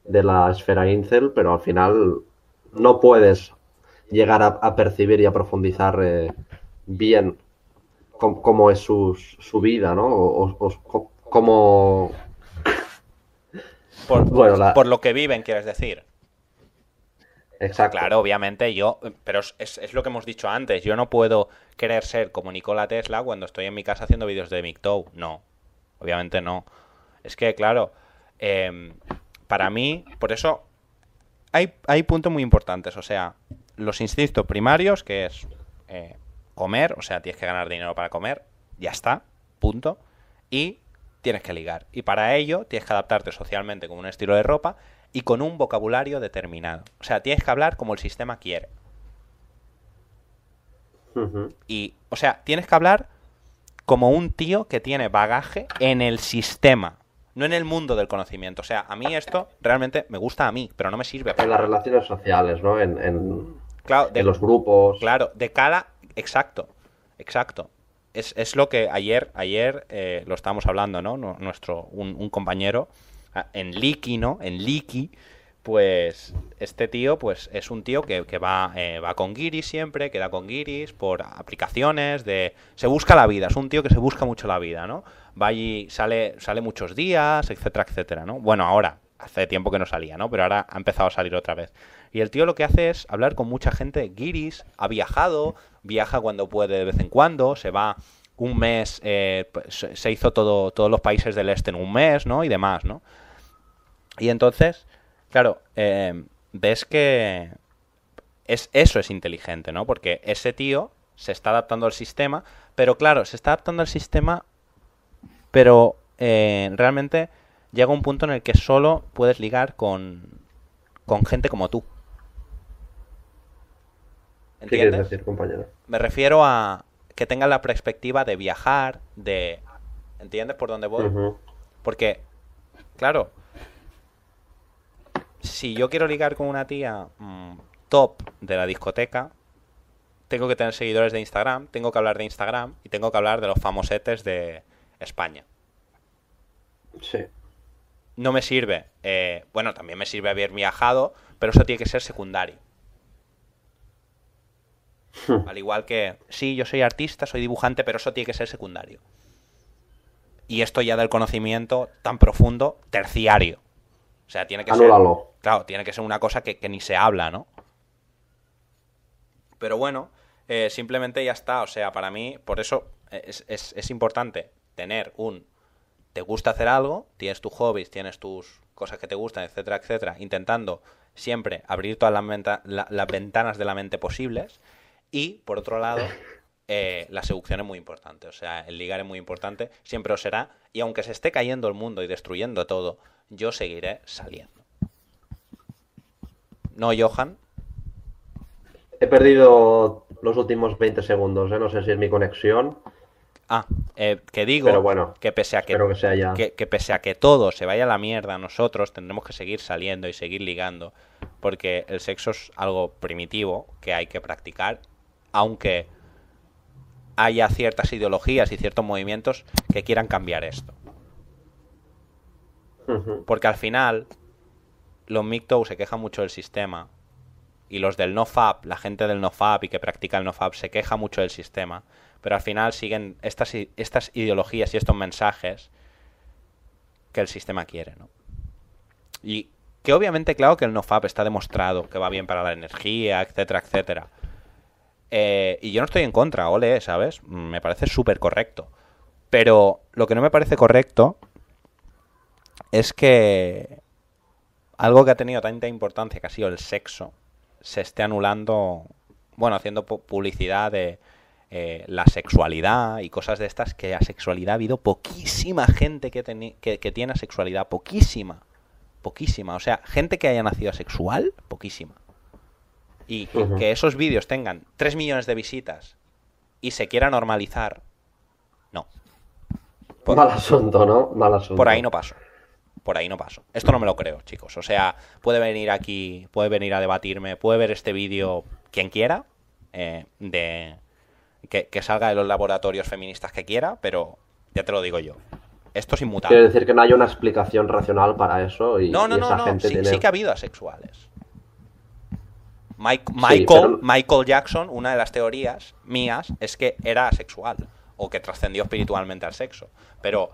de la esfera incel, pero al final no puedes llegar a, a percibir y a profundizar eh, bien cómo es su, su vida, ¿no? O, o- cómo... Por, Bueno, la- por lo que viven, quieres decir. Exacto. Claro, obviamente yo, pero es, es- lo que hemos dicho antes, yo no puedo querer ser como Nikola Tesla cuando estoy en mi casa haciendo vídeos de Mictou, no, obviamente no. Es que, claro, em, para mí, por eso hay, hay puntos muy importantes, o sea, los instintos primarios, que es eh, comer, o sea, tienes que ganar dinero para comer, ya está, punto, y tienes que ligar. Y para ello tienes que adaptarte socialmente con un estilo de ropa y con un vocabulario determinado. O sea, tienes que hablar como el sistema quiere. Y, o sea, tienes que hablar como un tío que tiene bagaje en el sistema. No en el mundo del conocimiento. O sea, a mí esto realmente me gusta a mí, pero no me sirve. En las relaciones sociales, ¿no? En, en, Claro, de- en los grupos. Claro, de cara, exacto, exacto. Es, es lo que ayer, ayer eh, lo estábamos hablando, ¿no? Nu- Nuestro, un, un compañero ah, en Liki, ¿no? En Liki, pues este tío, pues es un tío que, que va, eh, va con guiris siempre, queda con guiris por aplicaciones de... Se busca la vida, es un tío que se busca mucho la vida, ¿no? Va allí, sale, sale muchos días, etcétera, etcétera, ¿no? Bueno, ahora, hace tiempo que no salía, ¿no? Pero ahora ha empezado a salir otra vez. Y el tío lo que hace es hablar con mucha gente guiris, ha viajado, viaja cuando puede de vez en cuando, se va un mes, eh, se hizo todo, todos los países del este en un mes, ¿no? Y demás, ¿no? Y entonces, claro, eh, ves que es, eso es inteligente, ¿no? Porque ese tío se está adaptando al sistema, pero claro, se está adaptando al sistema, pero eh, realmente llega un punto en el que solo puedes ligar con, con gente como tú. ¿Qué quieres ¿Entiendes? decir, compañero? Me refiero a que tengan la perspectiva de viajar, de... ¿Entiendes por dónde voy? Porque, claro, si yo quiero ligar con una tía mm, top de la discoteca, tengo que tener seguidores de Instagram, tengo que hablar de Instagram y tengo que hablar de los famosetes de España. Sí. No me sirve, eh, bueno, también me sirve haber viajado, pero eso tiene que ser secundario. Al igual que, sí, yo soy artista, soy dibujante, pero eso tiene que ser secundario. Y esto ya del conocimiento tan profundo, terciario. O sea, tiene que ser... Anúlalo. Claro, tiene que ser una cosa que, ni se habla, ¿no? Pero bueno, eh, simplemente ya está. O sea, para mí, por eso es, es- es importante tener un... Te gusta hacer algo, tienes tus hobbies, tienes tus cosas que te gustan, etcétera, etcétera, intentando siempre abrir todas las, las ventanas de la mente posibles. Y, por otro lado, eh, la seducción es muy importante. O sea, el ligar es muy importante, siempre lo será. Y aunque se esté cayendo el mundo y destruyendo todo, yo seguiré saliendo. ¿No, Johan? He perdido los últimos 20 segundos, ¿eh? No sé si es mi conexión, Ah, eh, que digo pero bueno, que pese a que, espero que sea ya. que, que pese a que todo se vaya a la mierda, nosotros tendremos que seguir saliendo y seguir ligando, porque el sexo es algo primitivo que hay que practicar, aunque haya ciertas ideologías y ciertos movimientos que quieran cambiar esto. Porque al final, los MGTOW se quejan mucho del sistema. Y los del NoFap, la gente del NoFap y que practica el NoFap, se queja mucho del sistema. Pero al final siguen estas, estas ideologías y estos mensajes que el sistema quiere, ¿no? Y que obviamente, claro que el NoFap está demostrado que va bien para la energía, etcétera, etcétera. Eh, y yo no estoy en contra, ole, ¿sabes? Me parece súper correcto. Pero lo que no me parece correcto es que algo que ha tenido tanta importancia, que ha sido el sexo, se esté anulando, bueno, haciendo pu- publicidad de eh, la sexualidad y cosas de estas, que la sexualidad ha habido poquísima gente que, que, que tiene sexualidad, poquísima, poquísima. O sea, gente que haya nacido asexual, poquísima. Y que, esos vídeos tengan 3 millones de visitas y se quiera normalizar, no. Por- Mal asunto, ¿no? Mal asunto. por ahí no paso. Por ahí no paso. Esto no me lo creo, chicos. O sea, puede venir aquí, puede venir a debatirme, puede ver este vídeo quien quiera, eh, de que, que salga de los laboratorios feministas que quiera, pero ya te lo digo yo. Esto es Quiere inmutable. decir que no hay una explicación racional para eso y, No, no, y no, esa no. gente Sí, tiene... sí que ha habido asexuales. Mike- Sí, Michael, pero- Michael Jackson, una de las teorías mías es que era asexual o que trascendió espiritualmente al sexo. Pero,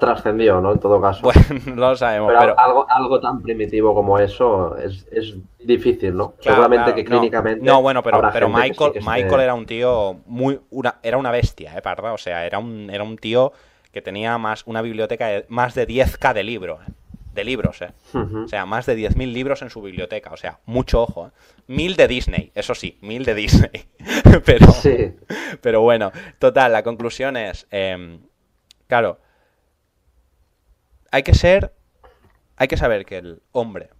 Trascendió, ¿no? En todo caso. bueno, no lo sabemos. pero, pero, algo, algo tan primitivo como eso es, es difícil, ¿no? Claro, Seguramente claro, que clínicamente. No, bueno, pero, pero sí Michael, Michael era un tío muy. Una, era una bestia, ¿eh, Parda? O sea, era un, era un tío que tenía más una biblioteca de más de 10k de libros. ¿eh? De libros, ¿eh? Ujú. O sea, más de 10.000 libros en su biblioteca. O sea, mucho ojo. ¿eh? Mil de Disney, eso sí, mil de Disney. pero, Sí. pero bueno, total, la conclusión es. em, claro. Hay que ser. Hay que saber que el hombre.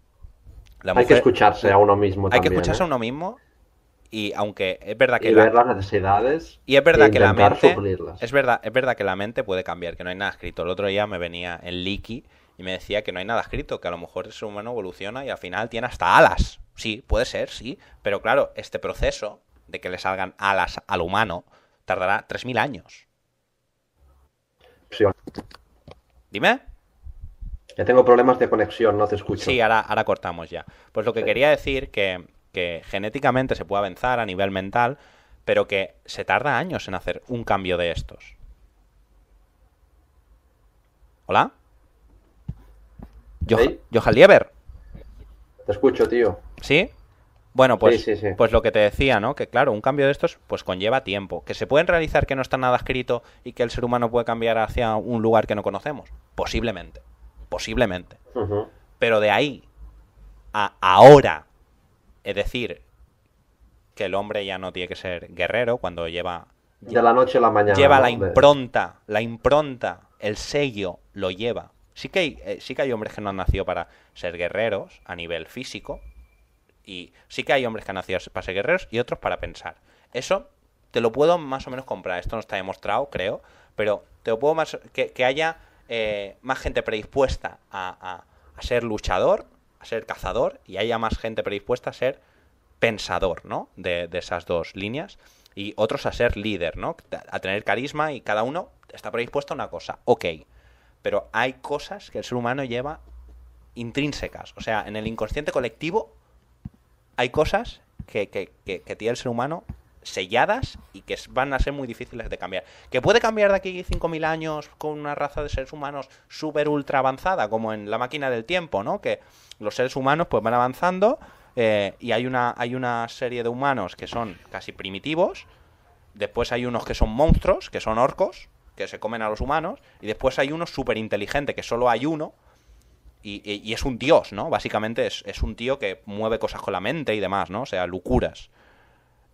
La Hay que escucharse a uno mismo hay que escucharse ¿eh? a uno mismo y aunque es verdad que Y la- ver las necesidades. y es verdad e que la mente suplirlas. es verdad es verdad que la mente puede cambiar que no hay nada escrito el otro día me venía en Liki y me decía que no hay nada escrito, que a lo mejor el ser humano evoluciona y al final tiene hasta alas. Sí, puede ser, sí, pero claro, este proceso de que le salgan alas al humano tardará 3.000 años. Sí. Dime. Ya tengo problemas de conexión, no te escucho. Sí, ahora, ahora cortamos ya. Pues lo que quería decir que, que genéticamente se puede avanzar a nivel mental, pero que se tarda años en hacer un cambio de estos. ¿Hola? Johan Lieber. Te escucho, tío. ¿Sí? Bueno, pues, Sí, sí, sí. pues lo que te decía, ¿no? Que claro, un cambio de estos pues conlleva tiempo. Que se pueden realizar que no está nada escrito y que el ser humano puede cambiar hacia un lugar que no conocemos. Posiblemente. Posiblemente. Pero de ahí a ahora, es decir, que el hombre ya no tiene que ser guerrero cuando lleva De la noche a la mañana. lleva ¿no? la impronta, la impronta, el sello lo lleva. Sí que hay, eh, sí que hay hombres que no han nacido para ser guerreros a nivel físico y sí que hay hombres que han nacido para ser guerreros y otros para pensar. Eso te lo puedo más o menos comprar. Esto no está demostrado, creo, pero te lo puedo más que, que haya eh, más gente predispuesta a, a- ser luchador, a ser cazador y haya más gente predispuesta a ser pensador, ¿no? De, de esas dos líneas. Y otros a ser líder, ¿no? A tener carisma y cada uno está predispuesto a una cosa. Ok. Pero hay cosas que el ser humano lleva intrínsecas. O sea, en el inconsciente colectivo hay cosas que, que, que- que tiene el ser humano selladas y que van a ser muy difíciles de cambiar. ¿Que puede cambiar de aquí 5.000 años con una raza de seres humanos súper ultra avanzada, como en la máquina del tiempo, ¿no? Que los seres humanos pues van avanzando eh, y hay una, hay una serie de humanos que son casi primitivos, después hay unos que son monstruos, que son orcos, que se comen a los humanos, y después hay uno súper inteligente, que solo hay uno, y, y- y es un dios, ¿no? Básicamente es, es un tío que mueve cosas con la mente y demás, ¿no? O sea, locuras.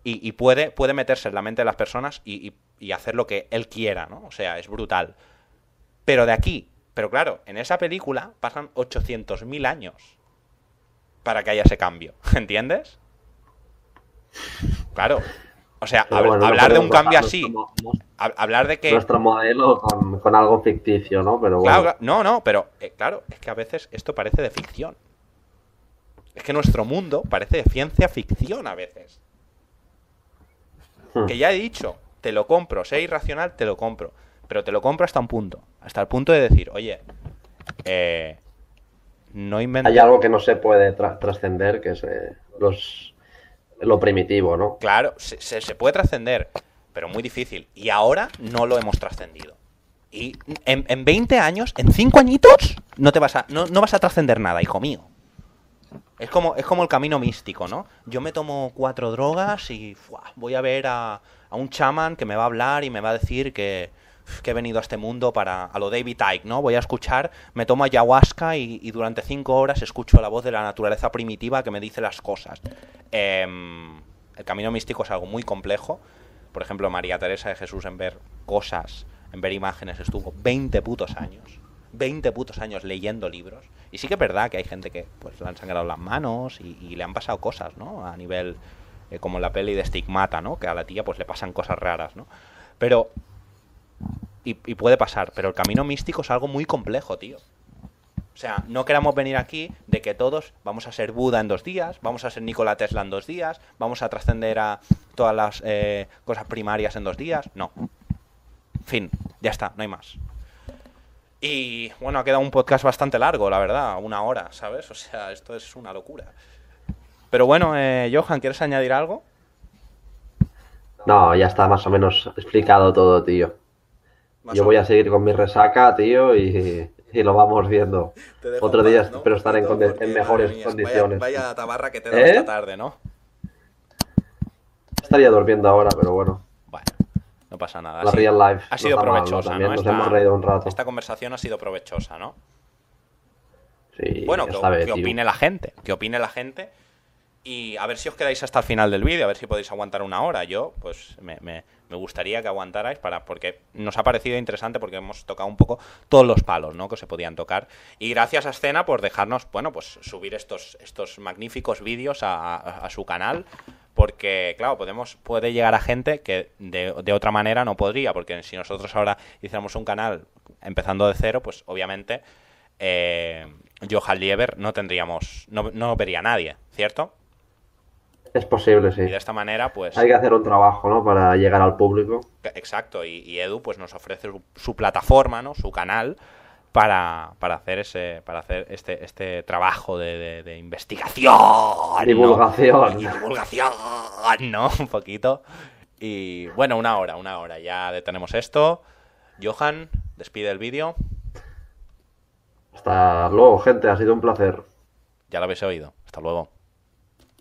Y, y puede, puede meterse en la mente de las personas y, y- y hacer lo que él quiera, ¿no? O sea, es brutal. Pero de aquí, pero claro, en esa película pasan 800.000 años para que haya ese cambio, ¿entiendes? Claro. O sea, hab- no hablar de un cambio así, nuestro hablar de que... Nuestro modelo con, con algo ficticio, ¿no? Pero bueno. Claro. no, no, pero eh, claro, es que a veces esto parece de ficción. Es que nuestro mundo parece de ciencia ficción a veces. Hmm. Que ya he dicho, te lo compro, sea irracional, te lo compro. Pero te lo compro hasta un punto. Hasta el punto de decir, oye, eh, no inventes... Hay algo que no se puede tra- trascender, que es eh, los, lo primitivo, ¿no? Claro, se, se- se puede trascender, pero muy difícil. Y ahora no lo hemos trascendido. Y en, en 20 años, en 5 añitos, no, te vas a, no, no vas a trascender nada, hijo mío. Es como, es como el camino místico, ¿no? Yo me tomo cuatro drogas y voy a ver a, a un chamán que me va a hablar y me va a decir que, que he venido a este mundo para a lo David Icke, ¿no? Voy a escuchar, me tomo ayahuasca y, y durante cinco horas escucho la voz de la naturaleza primitiva que me dice las cosas. Em, el camino místico es algo muy complejo. Por ejemplo, María Teresa de Jesús en ver cosas, en ver imágenes, estuvo 20 putos años. 20 putos años leyendo libros. Y sí que es verdad que hay gente que pues le han sangrado las manos y, le han pasado cosas, ¿no? A nivel eh, como la peli de Stigmata, ¿no? Que a la tía pues le pasan cosas raras, ¿no? Pero y, y puede pasar, pero el camino místico es algo muy complejo, tío. O sea, no queramos venir aquí de que todos vamos a ser Buda en dos días, vamos a ser Nikola Tesla en dos días, vamos a trascender a todas las eh, cosas primarias en dos días. No. Fin, ya está, no hay más. Y bueno, ha quedado un podcast bastante largo, la verdad, una hora, ¿sabes? O sea, esto es una locura. Pero bueno, eh, Johan, ¿quieres añadir algo? No, ya está más o menos explicado todo, tío. Más Yo voy a seguir con mi resaca, tío, y, y lo vamos viendo. Otro día ¿no? espero estar en, porque, mejores mía, condiciones. Vaya, vaya tabarra que te da ¿Eh? esta tarde, ¿no? Estaría durmiendo ahora, pero bueno. No pasa nada. La real life Ha sido está mal, ¿no? provechosa, ¿no? nos Esta- hemos reído un rato. Esta conversación ha sido provechosa, ¿no? Sí, Bueno, que, vez, que opine la gente, que opine la gente. Y a ver si os quedáis hasta el final del vídeo, a ver si podéis aguantar una hora. Yo, pues, me, me- me gustaría que aguantarais para, porque nos ha parecido interesante porque hemos tocado un poco todos los palos, ¿no? Que se podían tocar. Y gracias a Escena por dejarnos, bueno, pues subir estos, estos magníficos vídeos a, a- a su canal. Porque, claro, podemos, puede llegar a gente que de, de otra manera no podría. Porque si nosotros ahora hiciéramos un canal empezando de cero, pues obviamente eh, Johan Lieber no tendríamos, no, no vería a nadie, ¿cierto? Es posible, sí. Y de esta manera, pues... Hay que hacer un trabajo, ¿no? Para llegar al público. Exacto, y, y Edu pues nos ofrece su, su plataforma, ¿no? Su canal para, para hacer ese para hacer este este trabajo de, de- de investigación. Divulgación. Y divulgación no un poquito y bueno una hora una hora ya detenemos esto Johan despide el vídeo Hasta luego, gente. Ha sido un placer. ya lo habéis oído hasta luego